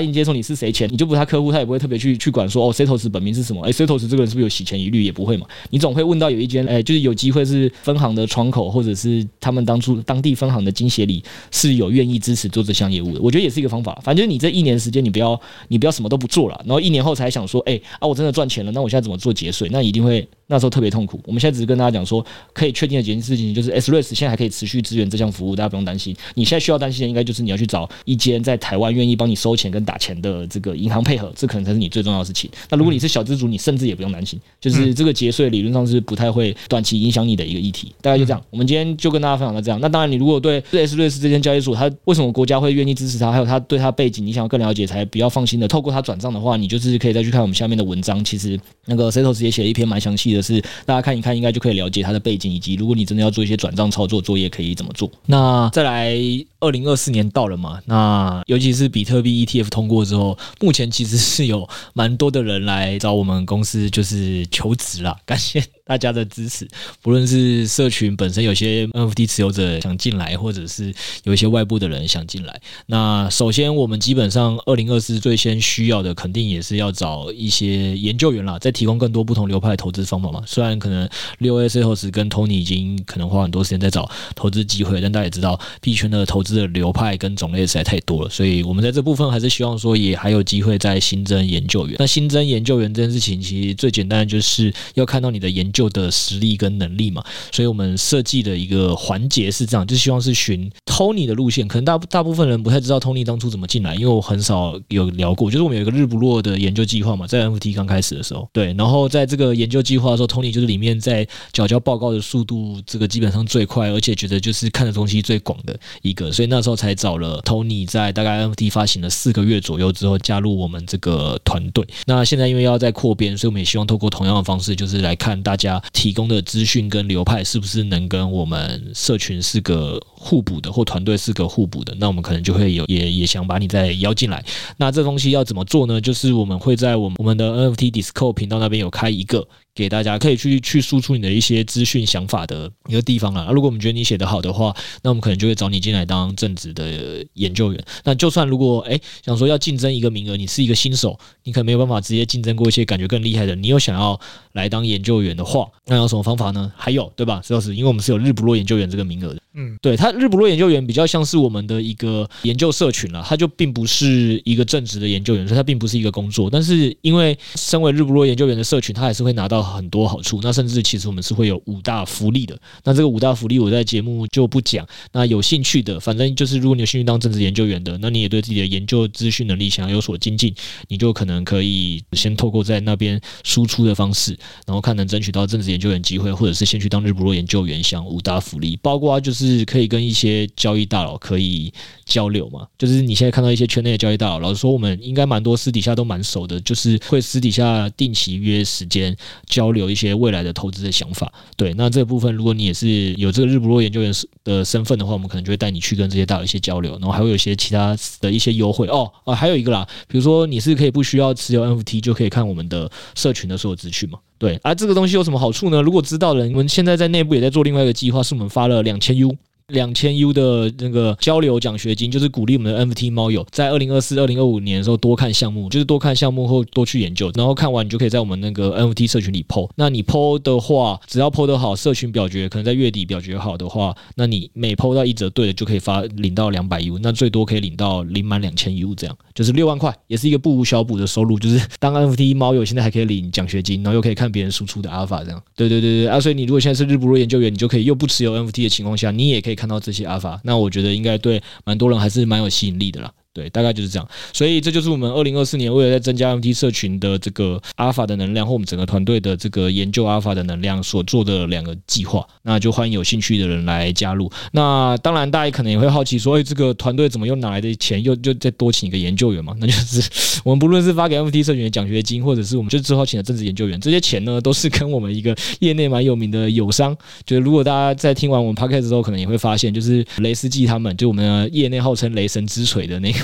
应接受你是谁钱，你就不是他客户，他也不会特别去去管说哦，Setos 本名是什么？哎，Setos 这个人是不是有洗钱疑虑？也不会嘛。你总会问到有一间，哎，就是有机会是分行的窗口，或者是他们当初当地分行的经协理是有愿意支持做这项业务的。我觉得也是一个方法。反正你这一年时间，你不要你不要什么都不做了，然后一年后才想说，哎啊，我真的赚钱了，那我现在怎么做节税？那一定会。那时候特别痛苦。我们现在只是跟大家讲说，可以确定的几件事情，就是 SRES 现在还可以持续支援这项服务，大家不用担心。你现在需要担心的，应该就是你要去找一间在台湾愿意帮你收钱跟打钱的这个银行配合，这可能才是你最重要的事情。那如果你是小资主，你甚至也不用担心，就是这个节税理论上是不太会短期影响你的一个议题。大概就这样，我们今天就跟大家分享到这样。那当然，你如果对 SRES 这间交易所，它为什么国家会愿意支持它，还有它对它背景，你想要更了解，才比较放心的透过它转账的话，你就是可以再去看我们下面的文章。其实那个 Setos 也写了一篇蛮详细就，是大家看。一看，应该就可以了解它的背景，以及如果你真的要做一些转账操作作业，可以怎么做。那再来，二零二四年到了嘛？那尤其是比特币 ETF 通过之后，目前其实是有蛮多的人来找我们公司，就是求职啦。感谢。大家的支持，不论是社群本身有些 NFT 持有者想进来，或者是有一些外部的人想进来。那首先，我们基本上二零二四最先需要的，肯定也是要找一些研究员啦，再提供更多不同流派的投资方法嘛。虽然可能六 A Setos 跟 Tony 已经可能花很多时间在找投资机会，但大家也知道币圈的投资的流派跟种类实在太多了，所以我们在这部分还是希望说，也还有机会再新增研究员。那新增研究员这件事情，其实最简单的就是要看到你的研就的实力跟能力嘛，所以我们设计的一个环节是这样，就希望是循 Tony 的路线。可能大大部分人不太知道 Tony 当初怎么进来，因为我很少有聊过。就是我们有一个日不落的研究计划嘛，在 NFT 刚开始的时候，对，然后在这个研究计划的时候，Tony 就是里面在缴交报告的速度，这个基本上最快，而且觉得就是看的东西最广的一个，所以那时候才找了 Tony，在大概 NFT 发行了四个月左右之后加入我们这个团队。那现在因为要再扩编，所以我们也希望透过同样的方式，就是来看大家家提供的资讯跟流派是不是能跟我们社群是个互补的，或团队是个互补的。那我们可能就会有也也想把你再邀进来。那这东西要怎么做呢？就是我们会在我们我们的 NFT Discord 频道那边有开一个。给大家可以去去输出你的一些资讯想法的一个地方了。如果我们觉得你写得好的话，那我们可能就会找你进来当正职的研究员。那就算如果哎想说要竞争一个名额，你是一个新手，你可能没有办法直接竞争过一些感觉更厉害的，你又想要来当研究员的话，那有什么方法呢？还有对吧？石老师，因为我们是有日不落研究员这个名额的。嗯，对，他日不落研究员比较像是我们的一个研究社群了，他就并不是一个正职的研究员，所以他并不是一个工作。但是因为身为日不落研究员的社群，他还是会拿到很多好处。那甚至其实我们是会有五大福利的。那这个五大福利我在节目就不讲。那有兴趣的，反正就是如果你有兴趣当正职研究员的，那你也对自己的研究资讯能力想要有所精进，你就可能可以先透过在那边输出的方式，然后看能争取到正职研究员机会，或者是先去当日不落研究员，享五大福利，包括就。是可以跟一些交易大佬可以交流嘛？就是你现在看到一些圈内的交易大佬，老实说，我们应该蛮多私底下都蛮熟的，就是会私底下定期约时间交流一些未来的投资的想法。对，那这个部分，如果你也是有这个日不落研究员的身份的话，我们可能就会带你去跟这些大佬一些交流，然后还会有一些其他的一些优惠哦。啊，还有一个啦，比如说你是可以不需要持有 NFT 就可以看我们的社群的所有资讯嘛？对，而、啊、这个东西有什么好处呢？如果知道的人，我们现在在内部也在做另外一个计划，是我们发了两千 U。两千 U 的那个交流奖学金，就是鼓励我们的 NFT 猫友在二零二四、二零二五年的时候多看项目，就是多看项目后多去研究，然后看完你就可以在我们那个 NFT 社群里 PO。那你 PO 的话，只要 PO 得好，社群表决可能在月底表决好的话，那你每 PO 到一则对的就可以发领到两百 U，那最多可以领到领满两千 U，这样就是六万块，也是一个不无小补的收入。就是当 NFT 猫友现在还可以领奖学金，然后又可以看别人输出的 Alpha，这样。对对对对啊！所以你如果现在是日不落研究员，你就可以又不持有 NFT 的情况下，你也可以看到这些阿尔法。那我觉得应该对蛮多人还是蛮有吸引力的啦。对，大概就是这样，所以这就是我们二零二四年为了在增加 MT 社群的这个阿尔法的能量，或我们整个团队的这个研究阿尔法的能量所做的两个计划，那就欢迎有兴趣的人来加入。那当然，大家可能也会好奇说，哎，这个团队怎么又哪来的钱，又就再多请一个研究员嘛？那就是我们不论是发给 MT 社群的奖学金，或者是我们就之后请的正职研究员，这些钱呢，都是跟我们一个业内蛮有名的友商，就是如果大家在听完我们 Podcast 之后，可能也会发现，就是雷斯记他们，就我们业内号称雷神之锤的那个。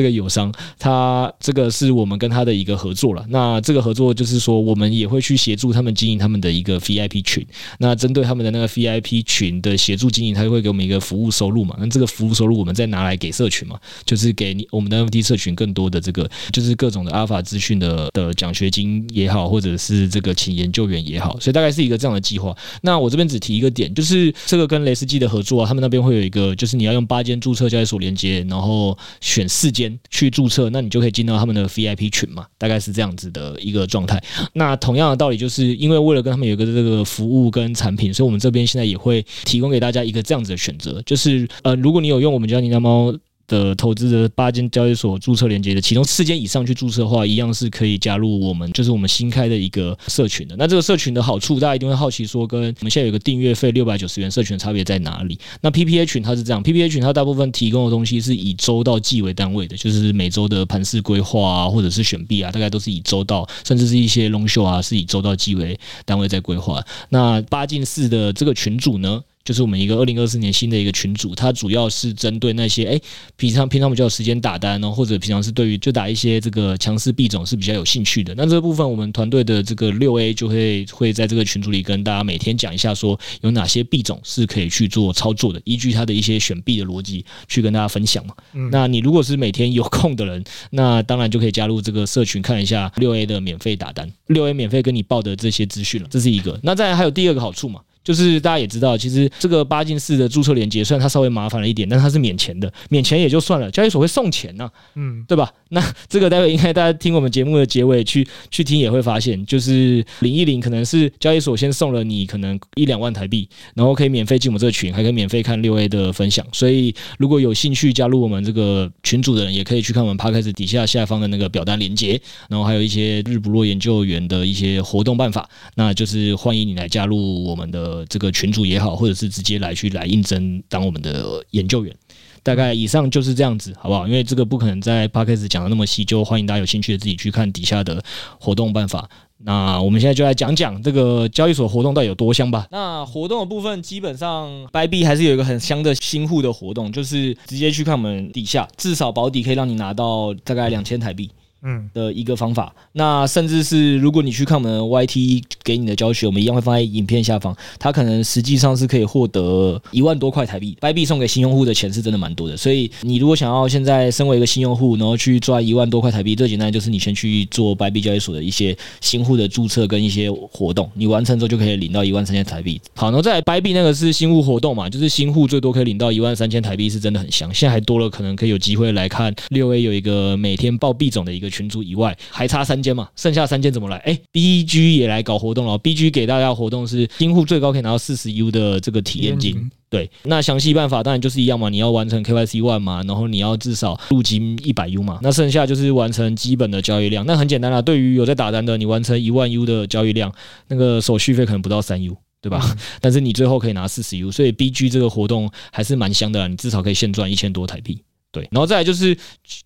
这个友商，他这个是我们跟他的一个合作了。那这个合作就是说，我们也会去协助他们经营他们的一个 VIP 群。那针对他们的那个 VIP 群的协助经营，他就会给我们一个服务收入嘛。那这个服务收入，我们再拿来给社群嘛，就是给你我们的 NFT 社群更多的这个，就是各种的阿尔法资讯的的奖学金也好，或者是这个请研究员也好。所以大概是一个这样的计划。那我这边只提一个点，就是这个跟雷斯基的合作啊，他们那边会有一个，就是你要用八间注册交易所连接，然后选。四间去注册，那你就可以进到他们的 VIP 群嘛，大概是这样子的一个状态。那同样的道理，就是因为为了跟他们有一个这个服务跟产品，所以我们这边现在也会提供给大家一个这样子的选择，就是呃，如果你有用我们家叮当猫。的投资的八间交易所注册连接的，其中四间以上去注册的话，一样是可以加入我们，就是我们新开的一个社群的。那这个社群的好处，大家一定会好奇说，跟我们现在有个订阅费六百九十元社群的差别在哪里？那 PPA 群它是这样，PPA 群它大部分提供的东西是以周到季为单位的，就是每周的盘势规划啊，或者是选币啊，大概都是以周到，甚至是一些 long show 啊，是以周到季为单位在规划。那八进四的这个群组呢？就是我们一个二零二四年新的一个群组，它主要是针对那些哎，平常平常比较有时间打单哦，或者平常是对于就打一些这个强势币种是比较有兴趣的。那这个部分，我们团队的这个六 A 就会会在这个群组里跟大家每天讲一下，说有哪些币种是可以去做操作的，依据它的一些选币的逻辑去跟大家分享嘛。嗯，那你如果是每天有空的人，那当然就可以加入这个社群看一下六 A 的免费打单，六 A 免费跟你报的这些资讯了，这是一个。那再还有第二个好处嘛？就是大家也知道，其实这个八进四的注册连接，虽然它稍微麻烦了一点，但它是免钱的，免钱也就算了，交易所会送钱呢、啊，嗯，对吧？那这个待会应该大家听我们节目的结尾去去听也会发现，就是领一领，可能是交易所先送了你可能一两万台币，然后可以免费进我们这个群，还可以免费看六 A 的分享。所以如果有兴趣加入我们这个群组的人，也可以去看我们 Podcast 底下下方的那个表单连接，然后还有一些日不落研究员的一些活动办法，那就是欢迎你来加入我们的。呃，这个群组也好，或者是直接来去来应征当我们的研究员。大概以上就是这样子，好不好？因为这个不可能在 Podcast 讲的那么细，就欢迎大家有兴趣的自己去看底下的活动办法。那我们现在就来讲讲这个交易所活动到底有多香吧。那活动的部分，基本上 b y b 还是有一个很香的新户的活动，就是直接去看我们底下，至少保底可以让你拿到大概两千台币。嗯的一个方法，那甚至是如果你去看我们 YT 给你的教学，我们一样会放在影片下方。它可能实际上是可以获得一万多块台币，Bybit 送给新用户的钱是真的蛮多的。所以你如果想要现在身为一个新用户，然后去赚一万多块台币，最简单就是你先去做 Bybit 交易所的一些新户的注册跟一些活动，你完成之后就可以领到一万三千台币。好，然后再来 Bybit 那个是新户活动嘛，就是新户最多可以领到一万三千台币，是真的很香。现在还多了，可能可以有机会来看六 A 有一个每天报币种的一个群组以外，还差三间嘛，剩下三间怎么来？哎，BG 也来搞活动了。BG 给大家的活动是新户最高可以拿到四十 U 的这个体验金。对，那详细办法当然就是一样嘛，你要完成 KYC one 嘛，然后你要至少入金一百 U 嘛。那剩下就是完成基本的交易量。那很简单啦，对于有在打单的，你完成一万 U 的交易量，那个手续费可能不到三 U，对吧？但是你最后可以拿四十 U，所以 BG 这个活动还是蛮香的啦，你至少可以现赚一千多台币。对，然后再来就是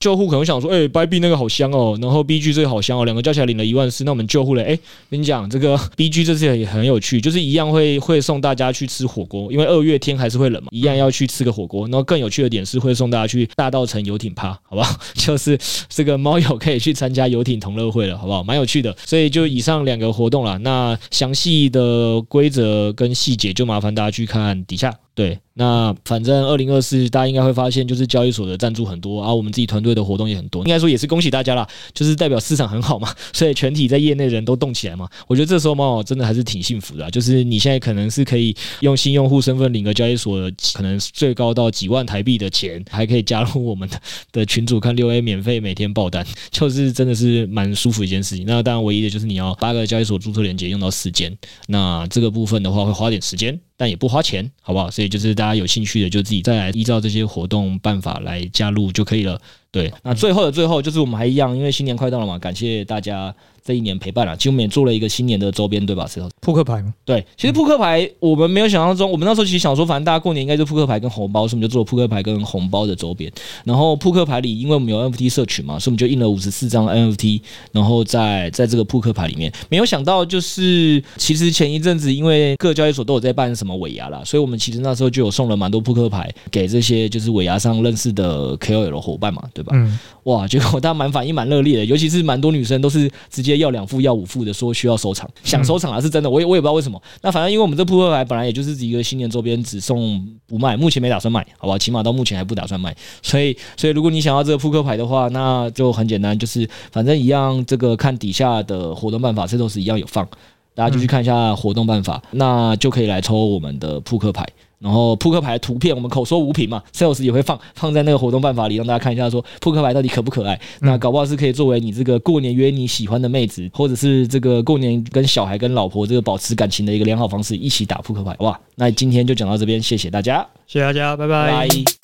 旧户可能想说，哎、欸，Bybit 那个好香哦，然后 BG 这个好香哦，两个加起来领了一万四，那我们旧户嘞，哎，跟你讲这个 BG 这次也很有趣，就是一样会会送大家去吃火锅，因为二月天还是会冷嘛，一样要去吃个火锅。然后更有趣的点是会送大家去大稻城游艇趴，好不好？就是这个猫友可以去参加游艇同乐会了，好不好？蛮有趣的。所以就以上两个活动啦，那详细的规则跟细节就麻烦大家去看底下。对，那反正二零二四大家应该会发现，就是交易所的赞助很多啊，我们自己团队的活动也很多，应该说也是恭喜大家啦，就是代表市场很好嘛，所以全体在业内人都动起来嘛。我觉得这时候猫真的还是挺幸福的，就是你现在可能是可以用新用户身份领个交易所可能最高到几万台币的钱，还可以加入我们的 的群组看六 A 免费每天爆单，就是真的是蛮舒服一件事情。那当然唯一的就是你要八个交易所注册链接用到四间，那这个部分的话会花点时间。但也不花钱，好不好？所以就是大家有兴趣的，就自己再来依照这些活动办法来加入就可以了。对，那最后的最后，就是我们还一样，因为新年快到了嘛，感谢大家。这一年陪伴了，其实我们也做了一个新年的周边，对吧？石头扑克牌吗？对，其实扑克牌我们没有想象中，我们那时候其实想说，反正大家过年应该就扑克牌跟红包，所以我们就做了扑克牌跟红包的周边。然后扑克牌里，因为我们有 NFT 社群嘛，所以我们就印了五十四张 NFT，然后在在这个扑克牌里面，没有想到就是其实前一阵子因为各交易所都有在办什么尾牙啦，所以我们其实那时候就有送了蛮多扑克牌给这些就是尾牙上认识的 KOL 伙伴嘛，对吧？嗯。哇，结果大家蛮反应蛮热烈的，尤其是蛮多女生都是直接要两副要五副的，说需要收藏，想收藏啊，是真的。我也我也不知道为什么。那反正因为我们这扑克牌本来也就是一个新年周边，只送不卖，目前没打算卖，好吧？起码到目前还不打算卖。所以所以如果你想要这个扑克牌的话，那就很简单，就是反正一样，这个看底下的活动办法，这都是一样有放，大家就去看一下活动办法，那就可以来抽我们的扑克牌。然后扑克牌的图片，我们口说无凭嘛，Sales 也会放放在那个活动办法里，让大家看一下，说扑克牌到底可不可爱。那搞不好是可以作为你这个过年约你喜欢的妹子，或者是这个过年跟小孩跟老婆这个保持感情的一个良好方式，一起打扑克牌。哇，那今天就讲到这边，谢谢大家，谢谢大家，拜拜。拜拜。